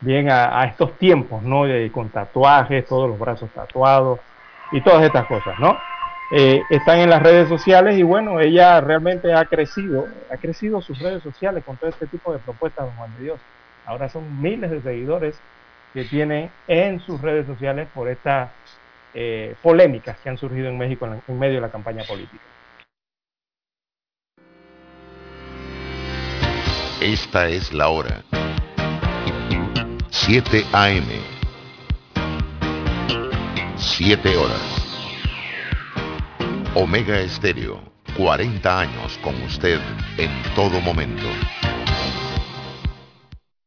bien a, a estos tiempos, ¿no? Con tatuajes, todos los brazos tatuados y todas estas cosas, ¿no? Eh, están en las redes sociales y bueno, ella realmente ha crecido, ha crecido sus redes sociales con todo este tipo de propuestas, don Juan de Dios. Ahora son miles de seguidores que tiene en sus redes sociales por estas eh, polémicas que han surgido en México en, en medio de la campaña política. Esta es la hora. 7 AM. 7 horas. Omega Estéreo, 40 años con usted en todo momento.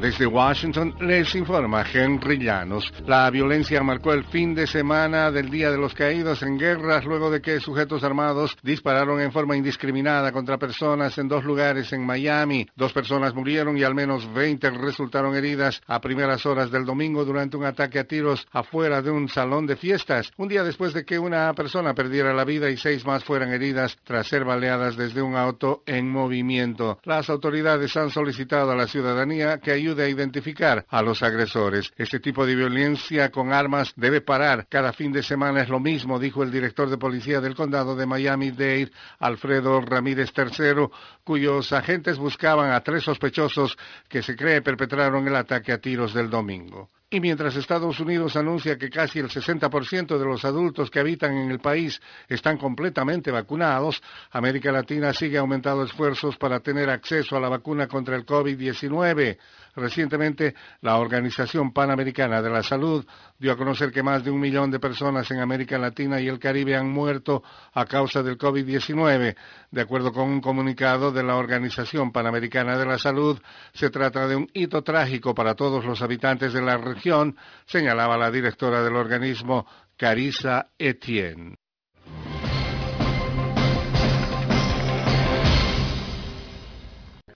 Desde Washington les informa Henry Llanos. La violencia marcó el fin de semana del Día de los Caídos en guerras luego de que sujetos armados dispararon en forma indiscriminada contra personas en dos lugares en Miami. Dos personas murieron y al menos 20 resultaron heridas a primeras horas del domingo durante un ataque a tiros afuera de un salón de fiestas, un día después de que una persona perdiera la vida y seis más fueran heridas tras ser baleadas desde un auto en movimiento. Las autoridades han solicitado a la ciudadanía que ayude a identificar a los agresores. Este tipo de violencia con armas debe parar. Cada fin de semana es lo mismo, dijo el director de policía del condado de Miami-Dade, Alfredo Ramírez III, cuyos agentes buscaban a tres sospechosos que se cree perpetraron el ataque a tiros del domingo. Y mientras Estados Unidos anuncia que casi el 60% de los adultos que habitan en el país están completamente vacunados, América Latina sigue aumentando esfuerzos para tener acceso a la vacuna contra el COVID-19. Recientemente, la Organización Panamericana de la Salud dio a conocer que más de un millón de personas en América Latina y el Caribe han muerto a causa del COVID-19. De acuerdo con un comunicado de la Organización Panamericana de la Salud, se trata de un hito trágico para todos los habitantes de la región, señalaba la directora del organismo, Carissa Etienne.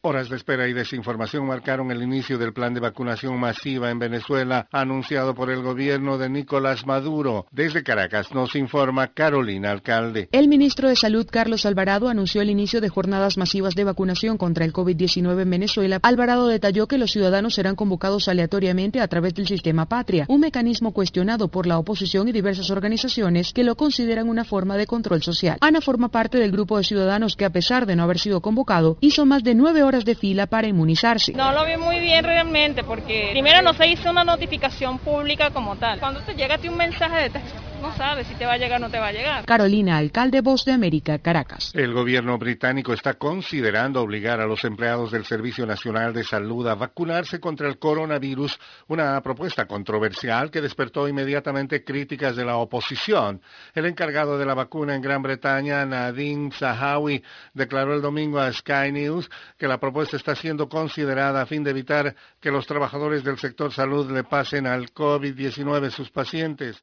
Horas de espera y desinformación marcaron el inicio del plan de vacunación masiva en Venezuela anunciado por el gobierno de Nicolás Maduro. Desde Caracas nos informa Carolina Alcalde. El ministro de Salud, Carlos Alvarado, anunció el inicio de jornadas masivas de vacunación contra el COVID-19 en Venezuela. Alvarado detalló que los ciudadanos serán convocados aleatoriamente a través del sistema Patria, un mecanismo cuestionado por la oposición y diversas organizaciones que lo consideran una forma de control social. Ana forma parte del grupo de ciudadanos que, a pesar de no haber sido convocado, hizo más de nueve horas de fila para inmunizarse. No lo vi muy bien realmente porque primero no se hizo una notificación pública como tal. Cuando te llega a ti un mensaje de texto no sabes si te va a llegar o no te va a llegar. Carolina, alcalde Voz de América, Caracas. El gobierno británico está considerando obligar a los empleados del Servicio Nacional de Salud a vacunarse contra el coronavirus, una propuesta controversial que despertó inmediatamente críticas de la oposición. El encargado de la vacuna en Gran Bretaña, Nadine Zahawi, declaró el domingo a Sky News que la propuesta está siendo considerada a fin de evitar que los trabajadores del sector salud le pasen al COVID-19 sus pacientes.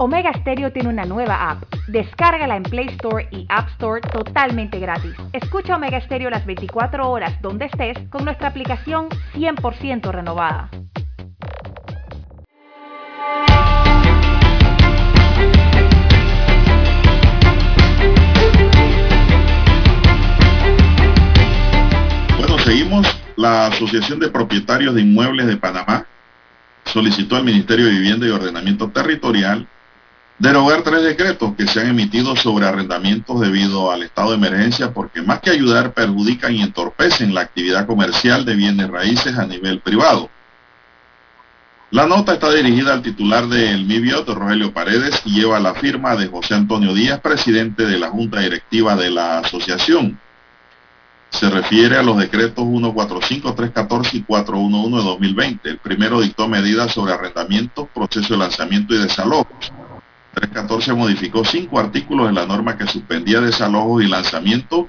Omega Stereo tiene una nueva app. Descárgala en Play Store y App Store totalmente gratis. Escucha Omega Stereo las 24 horas donde estés con nuestra aplicación 100% renovada. Bueno, seguimos. La Asociación de Propietarios de Inmuebles de Panamá solicitó al Ministerio de Vivienda y Ordenamiento Territorial derogar tres decretos que se han emitido sobre arrendamientos debido al estado de emergencia porque más que ayudar perjudican y entorpecen la actividad comercial de bienes raíces a nivel privado. La nota está dirigida al titular del MIBIOT, Rogelio Paredes, y lleva la firma de José Antonio Díaz, presidente de la Junta Directiva de la Asociación. Se refiere a los decretos 145, 314 y 411 de 2020. El primero dictó medidas sobre arrendamientos, proceso de lanzamiento y desalojos 314 modificó cinco artículos de la norma que suspendía desalojos y lanzamiento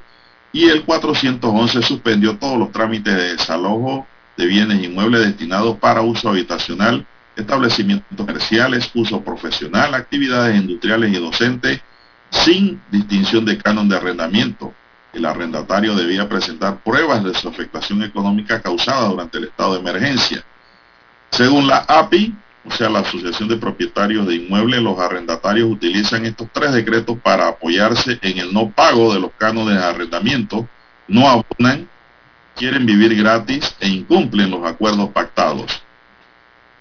y el 411 suspendió todos los trámites de desalojo de bienes inmuebles destinados para uso habitacional, establecimientos comerciales, uso profesional, actividades industriales y docentes, sin distinción de canon de arrendamiento. El arrendatario debía presentar pruebas de su afectación económica causada durante el estado de emergencia. Según la API, o sea, la Asociación de Propietarios de Inmuebles, los arrendatarios utilizan estos tres decretos para apoyarse en el no pago de los cánones de arrendamiento, no abonan, quieren vivir gratis e incumplen los acuerdos pactados.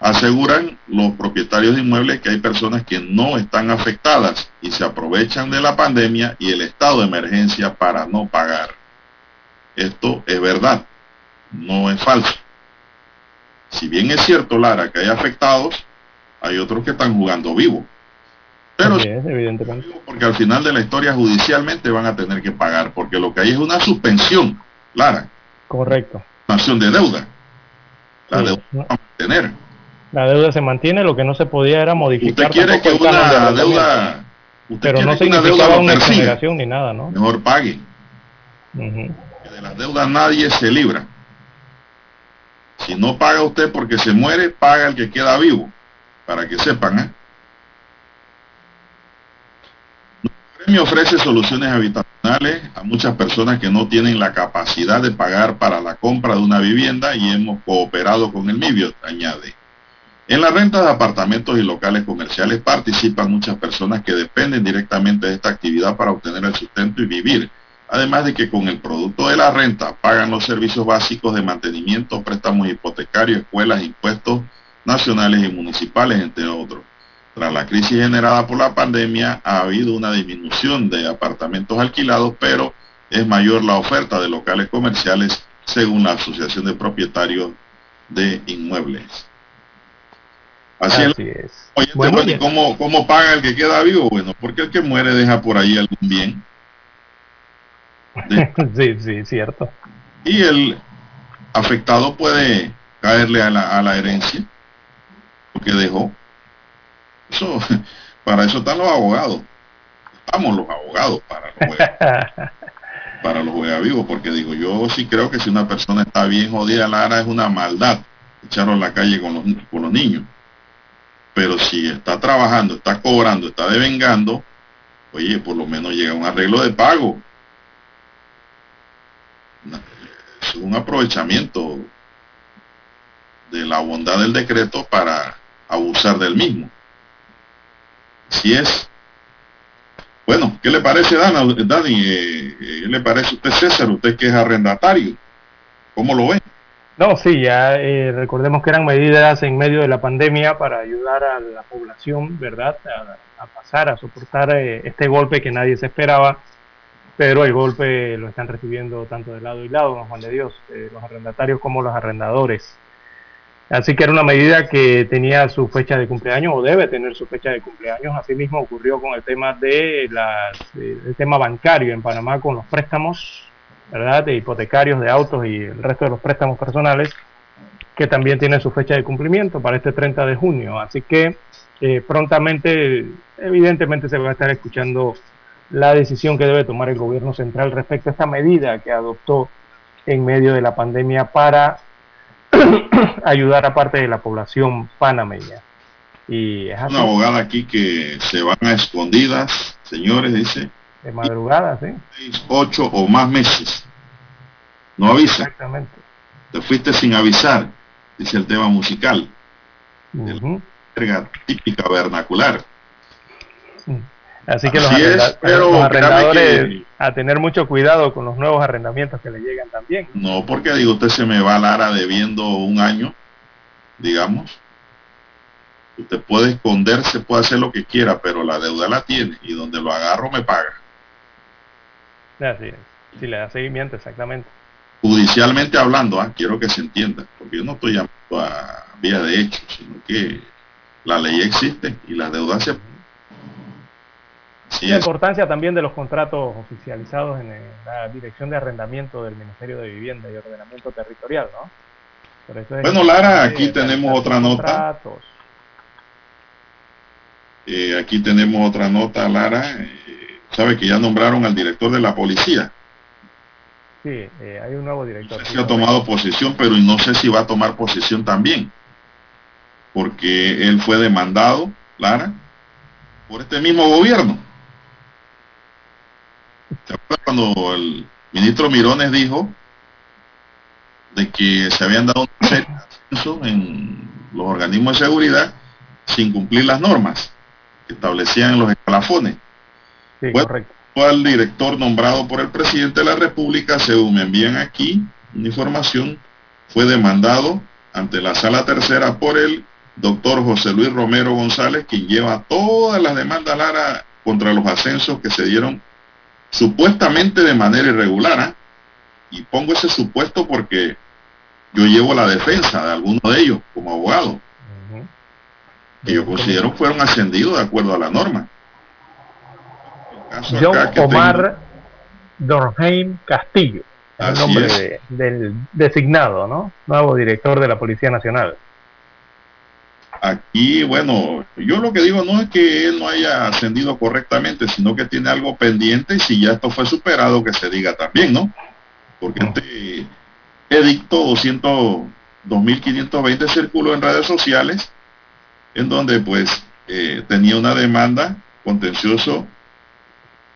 Aseguran los propietarios de inmuebles que hay personas que no están afectadas y se aprovechan de la pandemia y el estado de emergencia para no pagar. Esto es verdad, no es falso. Si bien es cierto, Lara, que hay afectados, hay otros que están jugando vivo. Pero evidentemente. porque al final de la historia judicialmente van a tener que pagar, porque lo que hay es una suspensión, Lara. Correcto. Suspensión de deuda. La deuda va a mantener. La deuda se mantiene, lo que no se podía era modificar. Usted quiere que una deuda, pero no significaba una exoneración ni nada, ¿no? Mejor pague. De las deudas nadie se libra. Si no paga usted porque se muere, paga el que queda vivo, para que sepan. ¿eh? Premio ofrece soluciones habitacionales a muchas personas que no tienen la capacidad de pagar para la compra de una vivienda y hemos cooperado con el MIBIO, añade. En la renta de apartamentos y locales comerciales participan muchas personas que dependen directamente de esta actividad para obtener el sustento y vivir además de que con el producto de la renta pagan los servicios básicos de mantenimiento, préstamos hipotecarios, escuelas, impuestos nacionales y municipales, entre otros. Tras la crisis generada por la pandemia ha habido una disminución de apartamentos alquilados, pero es mayor la oferta de locales comerciales según la Asociación de Propietarios de Inmuebles. Así, es. ¿cómo, ¿cómo paga el que queda vivo? Bueno, porque el que muere deja por ahí algún bien [laughs] sí, sí, cierto. Y el afectado puede caerle a la, a la herencia que dejó. Eso, [laughs] para eso están los abogados. Estamos los abogados para [laughs] para los vivos, porque digo, yo sí creo que si una persona está bien jodida, Lara, es una maldad echarlo a la calle con los, con los niños. Pero si está trabajando, está cobrando, está devengando, oye, por lo menos llega un arreglo de pago. Un aprovechamiento de la bondad del decreto para abusar del mismo. Si es. Bueno, ¿qué le parece, Dani? Eh, eh, ¿Qué le parece a usted, César? Usted que es arrendatario. ¿Cómo lo ve? No, sí, ya eh, recordemos que eran medidas en medio de la pandemia para ayudar a la población, ¿verdad? A, pasar, a soportar este golpe que nadie se esperaba, pero el golpe lo están recibiendo tanto de lado y lado, Juan de Dios, los arrendatarios como los arrendadores. Así que era una medida que tenía su fecha de cumpleaños o debe tener su fecha de cumpleaños. Asimismo ocurrió con el tema de las, el tema bancario en Panamá con los préstamos, ¿verdad? De hipotecarios, de autos y el resto de los préstamos personales, que también tiene su fecha de cumplimiento para este 30 de junio. Así que eh, prontamente, evidentemente, se va a estar escuchando la decisión que debe tomar el gobierno central respecto a esta medida que adoptó en medio de la pandemia para [clears throat] ayudar a parte de la población panameña. Y es Una abogada aquí que se van a escondidas, señores, dice. De madrugada, sí. Ocho o más meses. No avisa. Exactamente. Te fuiste sin avisar, dice el tema musical. típica vernacular. Mm. Así que los, arrendadores a tener mucho cuidado con los nuevos arrendamientos que le llegan también. No, porque digo, usted se me va a Lara debiendo un año, digamos. Usted puede esconderse, puede hacer lo que quiera, pero la deuda la tiene y donde lo agarro me paga. Así es. Si le da seguimiento, exactamente. Judicialmente hablando, ah, quiero que se entienda, porque yo no estoy llamando a vía de hecho, sino que la ley existe y la deuda se la importancia también de los contratos oficializados en la Dirección de Arrendamiento del Ministerio de Vivienda y Ordenamiento Territorial, ¿no? bueno, Lara, aquí tenemos otra nota. Eh, aquí tenemos otra nota, Lara. Eh, sabe que ya nombraron al director de la policía. Sí, eh, hay un nuevo director. No ha tomado posesión, pero no sé si va a tomar posesión también. Porque él fue demandado, Lara, por este mismo gobierno. ¿Se acuerdan cuando el ministro Mirones dijo de que se habían dado un ascenso en los organismos de seguridad sin cumplir las normas que establecían los escalafones? Sí. Al director nombrado por el presidente de la República, según me envían aquí una información, fue demandado ante la sala tercera por el doctor José Luis Romero González, quien lleva todas las demandas Lara contra los ascensos que se dieron supuestamente de manera irregular. ¿ah? Y pongo ese supuesto porque yo llevo la defensa de alguno de ellos como abogado, que yo considero fueron ascendidos de acuerdo a la norma. John Omar Dorheim Castillo, el nombre del designado, ¿no? Nuevo director de la Policía Nacional. Aquí, bueno, yo lo que digo no es que él no haya ascendido correctamente, sino que tiene algo pendiente y si ya esto fue superado, que se diga también, ¿no? Porque este edicto 200, 2520 circuló en redes sociales, en donde pues eh, tenía una demanda contencioso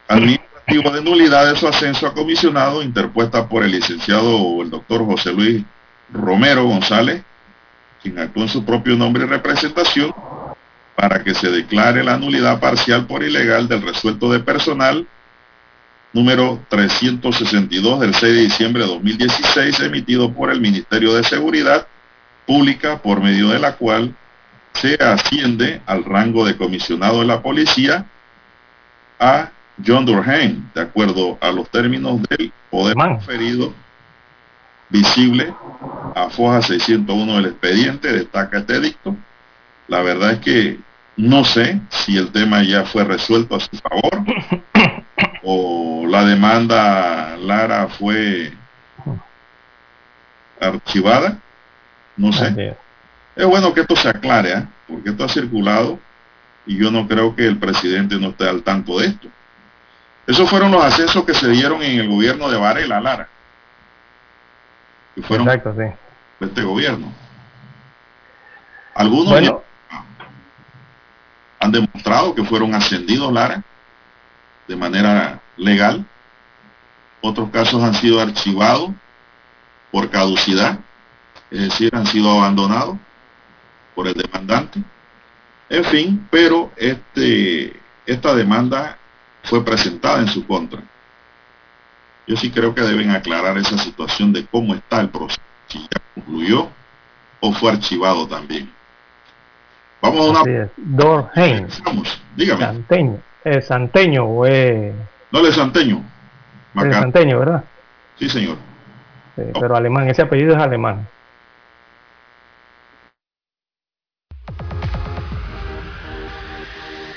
administrativo de nulidad de su ascenso a comisionado interpuesta por el licenciado el doctor José Luis Romero González, quien actuó en su propio nombre y representación, para que se declare la nulidad parcial por ilegal del resuelto de personal número 362 del 6 de diciembre de 2016, emitido por el Ministerio de Seguridad Pública, por medio de la cual se asciende al rango de comisionado de la policía a John Durham, de acuerdo a los términos del poder conferido visible a foja 601 del expediente, destaca este edicto. La verdad es que no sé si el tema ya fue resuelto a su favor [coughs] o la demanda Lara fue archivada. No sé. Es bueno que esto se aclare, ¿eh? porque esto ha circulado y yo no creo que el presidente no esté al tanto de esto. Esos fueron los ascensos que se dieron en el gobierno de Varela Lara. Que fueron Exacto, sí. de este gobierno. Algunos ya han demostrado que fueron ascendidos Lara de manera legal. Otros casos han sido archivados por caducidad, es decir, han sido abandonados por el demandante. En fin, pero este, esta demanda fue presentada en su contra. Yo sí creo que deben aclarar esa situación de cómo está el proceso, si ya concluyó o fue archivado también. Vamos a una... Vamos, dígame. Santeño. Eh, Santeño o es... No, el Santeño. Macar- Santeño, ¿verdad? Sí, señor. Sí, pero alemán, ese apellido es alemán.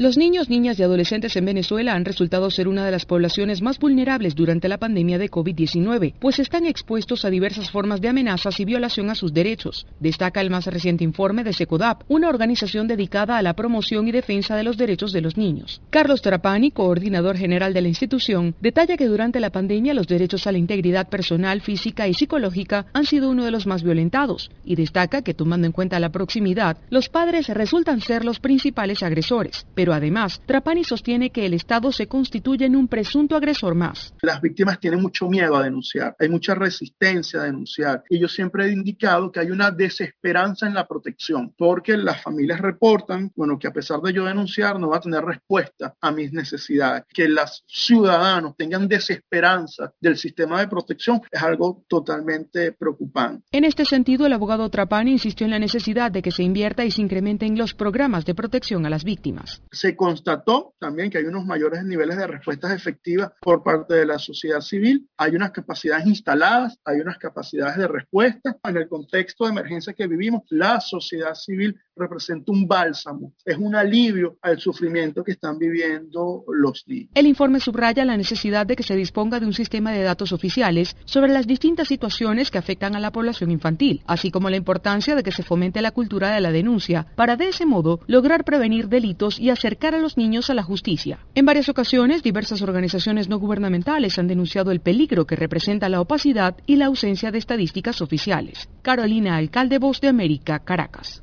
Los niños, niñas y adolescentes en Venezuela han resultado ser una de las poblaciones más vulnerables durante la pandemia de COVID-19, pues están expuestos a diversas formas de amenazas y violación a sus derechos, destaca el más reciente informe de SECODAP, una organización dedicada a la promoción y defensa de los derechos de los niños. Carlos Trapani, coordinador general de la institución, detalla que durante la pandemia los derechos a la integridad personal, física y psicológica han sido uno de los más violentados, y destaca que tomando en cuenta la proximidad, los padres resultan ser los principales agresores, pero además, Trapani sostiene que el Estado se constituye en un presunto agresor más. Las víctimas tienen mucho miedo a denunciar, hay mucha resistencia a denunciar y yo siempre he indicado que hay una desesperanza en la protección porque las familias reportan, bueno, que a pesar de yo denunciar no va a tener respuesta a mis necesidades, que los ciudadanos tengan desesperanza del sistema de protección es algo totalmente preocupante. En este sentido, el abogado Trapani insistió en la necesidad de que se invierta y se incrementen los programas de protección a las víctimas. Se constató también que hay unos mayores niveles de respuestas efectivas por parte de la sociedad civil, hay unas capacidades instaladas, hay unas capacidades de respuesta. En el contexto de emergencia que vivimos, la sociedad civil representa un bálsamo, es un alivio al sufrimiento que están viviendo los niños. El informe subraya la necesidad de que se disponga de un sistema de datos oficiales sobre las distintas situaciones que afectan a la población infantil, así como la importancia de que se fomente la cultura de la denuncia para de ese modo lograr prevenir delitos y acercar a los niños a la justicia. En varias ocasiones, diversas organizaciones no gubernamentales han denunciado el peligro que representa la opacidad y la ausencia de estadísticas oficiales. Carolina Alcalde, Voz de América, Caracas.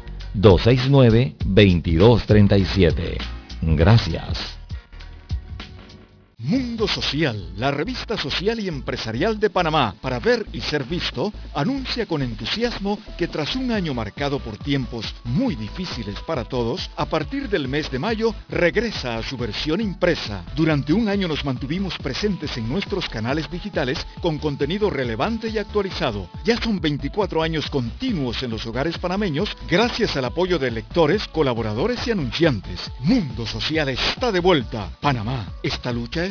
269-2237. Gracias. Mundo Social, la revista social y empresarial de Panamá, para ver y ser visto, anuncia con entusiasmo que tras un año marcado por tiempos muy difíciles para todos, a partir del mes de mayo regresa a su versión impresa. Durante un año nos mantuvimos presentes en nuestros canales digitales con contenido relevante y actualizado. Ya son 24 años continuos en los hogares panameños gracias al apoyo de lectores, colaboradores y anunciantes. Mundo Social está de vuelta. Panamá, esta lucha es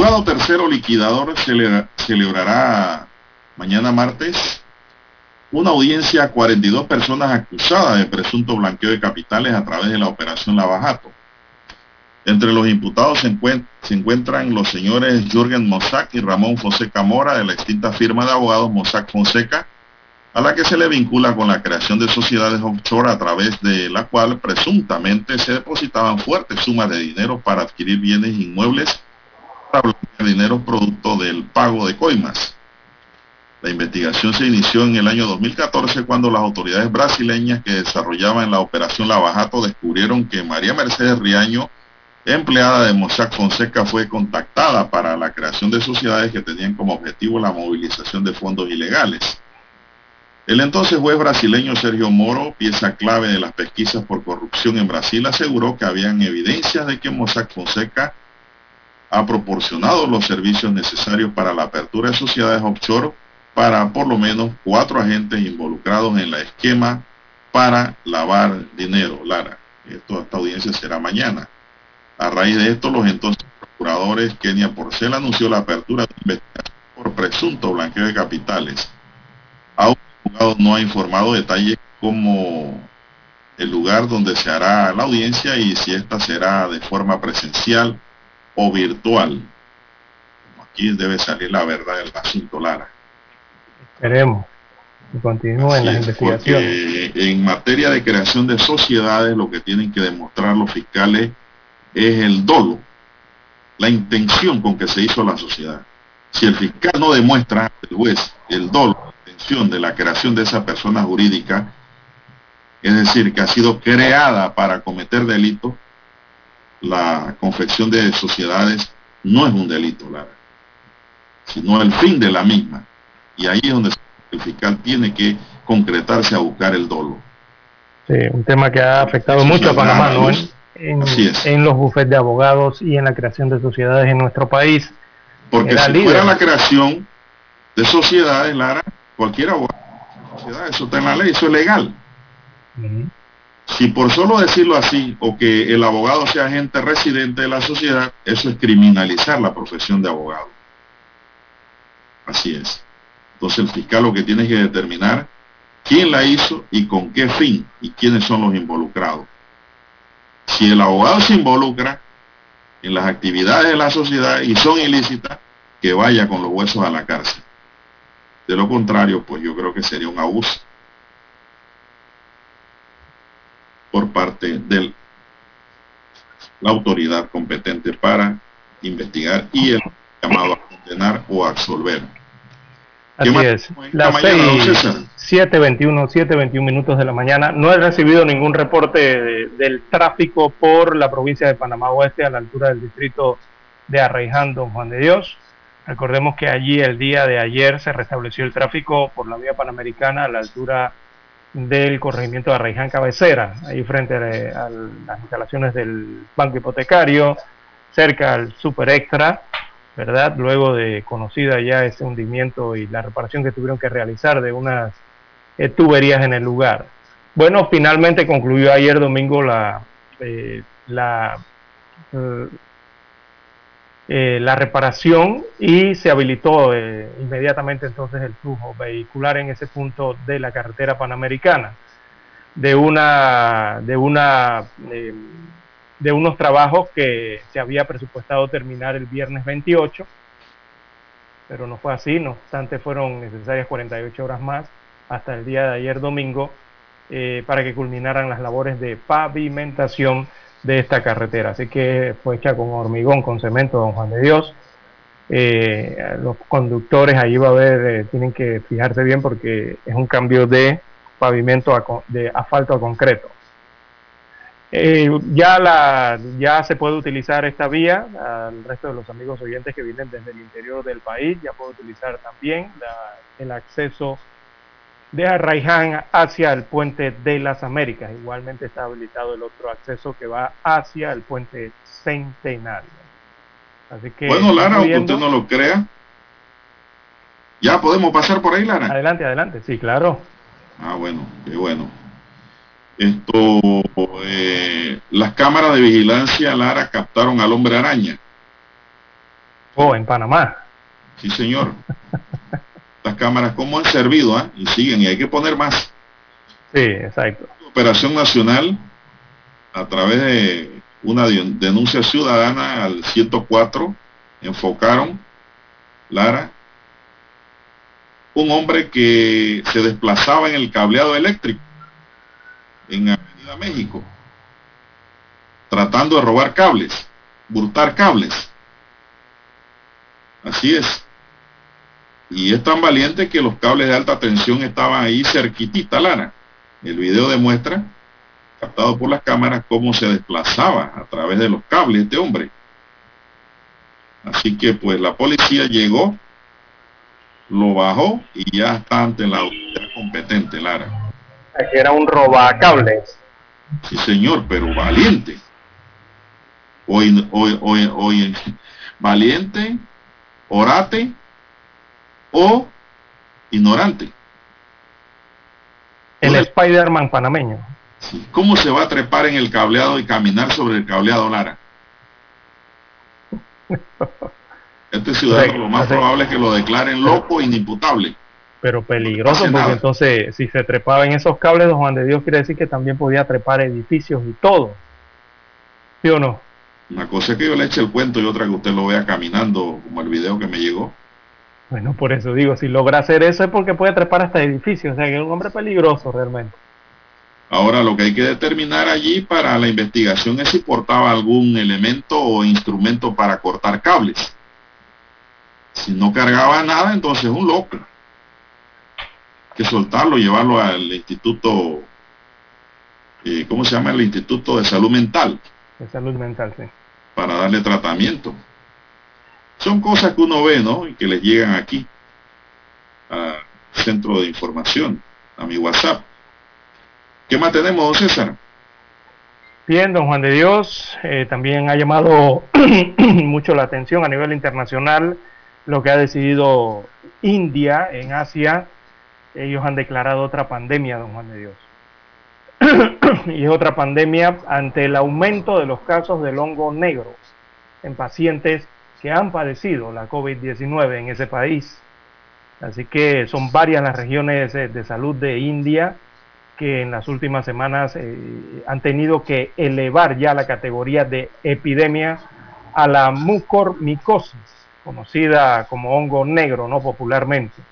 Juzgado tercero liquidador cele- celebrará mañana martes una audiencia a 42 personas acusadas de presunto blanqueo de capitales a través de la operación Lavajato. Entre los imputados se, encuentran los señores Jürgen Mossack y Ramón Fonseca Mora de la extinta firma de abogados Mossack Fonseca, a la que se le vincula con la creación de sociedades offshore a través de la cual presuntamente se depositaban fuertes sumas de dinero para adquirir bienes inmuebles dinero producto del pago de coimas. La investigación se inició en el año 2014 cuando las autoridades brasileñas que desarrollaban la operación Lavajato descubrieron que María Mercedes Riaño, empleada de Mossack Fonseca, fue contactada para la creación de sociedades que tenían como objetivo la movilización de fondos ilegales. El entonces juez brasileño Sergio Moro, pieza clave de las pesquisas por corrupción en Brasil, aseguró que habían evidencias de que Mossack Fonseca ha proporcionado los servicios necesarios para la apertura de sociedades offshore para por lo menos cuatro agentes involucrados en la esquema para lavar dinero, Lara. Esto, esta audiencia será mañana. A raíz de esto, los entonces procuradores Kenia Porcel anunció la apertura de investigación por presunto blanqueo de capitales. Aún el juzgado no ha informado detalles como el lugar donde se hará la audiencia y si esta será de forma presencial o virtual. Aquí debe salir la verdad del asunto, Lara. Esperemos que continúen las investigaciones. En materia de creación de sociedades, lo que tienen que demostrar los fiscales es el dolo, la intención con que se hizo la sociedad. Si el fiscal no demuestra, el juez, el dolo, la intención de la creación de esa persona jurídica, es decir, que ha sido creada para cometer delito, la confección de sociedades no es un delito, sino el fin de la misma. Y ahí es donde el fiscal tiene que concretarse a buscar el dolo. Sí, un tema que ha afectado mucho a Panamá, ¿no? En, en, los bufetes de abogados y en la creación de sociedades en nuestro país. Porque si fuera la creación de sociedades, Lara, cualquier abogado, eso está en la ley, eso es legal. Si por solo decirlo así, o que el abogado sea agente residente de la sociedad, eso es criminalizar la profesión de abogado. Así es. Entonces el fiscal lo que tiene que determinar quién la hizo y con qué fin y quiénes son los involucrados. Si el abogado se involucra en las actividades de la sociedad y son ilícitas, que vaya con los huesos a la cárcel. De lo contrario, pues yo creo que sería un abuso por parte de la autoridad competente para investigar y el llamado a condenar o absolver. Así es. Las 7.21, 7.21 minutos de la mañana. No he recibido ningún reporte del tráfico por la provincia de Panamá Oeste a la altura del distrito de Arraiján, Don Juan de Dios. Recordemos que allí el día de ayer se restableció el tráfico por la vía panamericana a la altura del corregimiento de Arraiján Cabecera, ahí frente a, las instalaciones del banco hipotecario, cerca al Super Extra ¿verdad? Luego de conocida ya ese hundimiento y la reparación que tuvieron que realizar de unas eh, tuberías en el lugar. Bueno, finalmente concluyó ayer domingo la, eh, la, eh, la reparación y se habilitó inmediatamente entonces el flujo vehicular en ese punto de la carretera panamericana. De una de una de unos trabajos que se había presupuestado terminar el viernes 28, pero no fue así, no obstante fueron necesarias 48 horas más hasta el día de ayer domingo eh, para que culminaran las labores de pavimentación de esta carretera. Así que fue hecha con hormigón, con cemento, don Juan de Dios. Eh, los conductores allí va a ver, eh, tienen que fijarse bien porque es un cambio de pavimento de asfalto a concreto. Eh, ya, la, ya se puede utilizar esta vía, al resto de los amigos oyentes que vienen desde el interior del país, ya puede utilizar también el acceso de Arraiján hacia el puente de las Américas. Igualmente está habilitado el otro acceso que va hacia el puente Centenario. Así que, bueno, Lara, aunque usted no lo crea, ya podemos pasar por ahí, Lara. Adelante, adelante, sí, claro. Ah, bueno, qué bueno. Esto, eh, las cámaras de vigilancia Lara captaron al hombre araña. Oh, en Panamá. Sí, señor. [laughs] Las cámaras cómo han servido ¿ah? y siguen y hay que poner más. Sí, exacto. Operación Nacional a través de una denuncia ciudadana al 104 enfocaron, Lara, un hombre que se desplazaba en el cableado eléctrico en Avenida México, tratando de robar cables, burtar cables. Así es. Y es tan valiente que los cables de alta tensión estaban ahí cerquitita, Lara. El video demuestra, captado por las cámaras, cómo se desplazaba a través de los cables este hombre. Así que pues la policía llegó, lo bajó y ya está ante la autoridad competente, Lara. Era un robacables. Sí, señor, pero valiente. Hoy, hoy, hoy, hoy, valiente, orate o ignorante. El Spider-Man panameño. ¿Cómo se va a trepar en el cableado y caminar sobre el cableado, Lara? [laughs] Este ciudadano lo más probable es que lo declaren loco e inimputable. Pero peligroso, porque entonces si se trepaba en esos cables, don Juan de Dios quiere decir que también podía trepar edificios y todo. ¿Sí o no? Una cosa es que yo le eche el cuento y otra que usted lo vea caminando, como el video que me llegó. Bueno, por eso digo, si logra hacer eso es porque puede trepar hasta edificios, o sea que es un hombre peligroso realmente. Ahora lo que hay que determinar allí para la investigación es si portaba algún elemento o instrumento para cortar cables. Si no cargaba nada, entonces es un loco. Hay que soltarlo, llevarlo al instituto, eh, ¿cómo se llama? El Instituto de Salud Mental. De Salud Mental, sí. Para darle tratamiento. Son cosas que uno ve, ¿no? Y que les llegan aquí, al centro de información, a mi WhatsApp. ¿Qué más tenemos, don César? Bien, don Juan de Dios, eh, también ha llamado [clears throat] mucho la atención a nivel internacional lo que ha decidido India en Asia. Ellos han declarado otra pandemia, don Juan de Dios. [clears throat] y es otra pandemia ante el aumento de los casos del hongo negro en pacientes que han padecido la COVID-19 en ese país. Así que son varias las regiones eh, de salud de India que en las últimas semanas eh, han tenido que elevar ya la categoría de epidemia a la mucormicosis, conocida como hongo negro, no popularmente.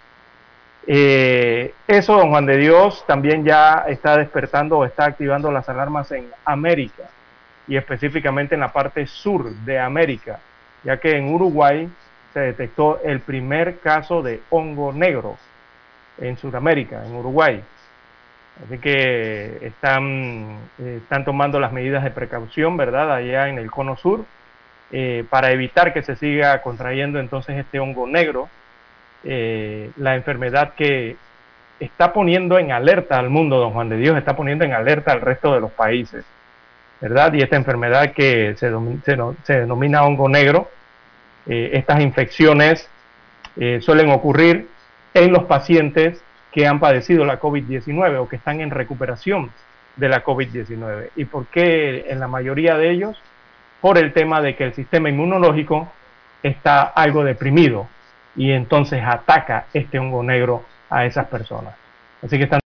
Eh, eso, don Juan de Dios, también ya está despertando o está activando las alarmas en América y específicamente en la parte sur de América, ya que en Uruguay se detectó el primer caso de hongo negro en Sudamérica, en Uruguay. Así que están, eh, tomando las medidas de precaución, ¿verdad? Allá en el cono sur, eh, para evitar que se siga contrayendo entonces este hongo negro, eh, la enfermedad que está poniendo en alerta al mundo, don Juan de Dios, está poniendo en alerta al resto de los países, ¿verdad? Y esta enfermedad que se, se denomina hongo negro, estas infecciones suelen ocurrir en los pacientes que han padecido la COVID-19 o que están en recuperación de la COVID-19. ¿Y por qué en la mayoría de ellos? Por el tema de que el sistema inmunológico está algo deprimido y entonces ataca este hongo negro a esas personas. Así que están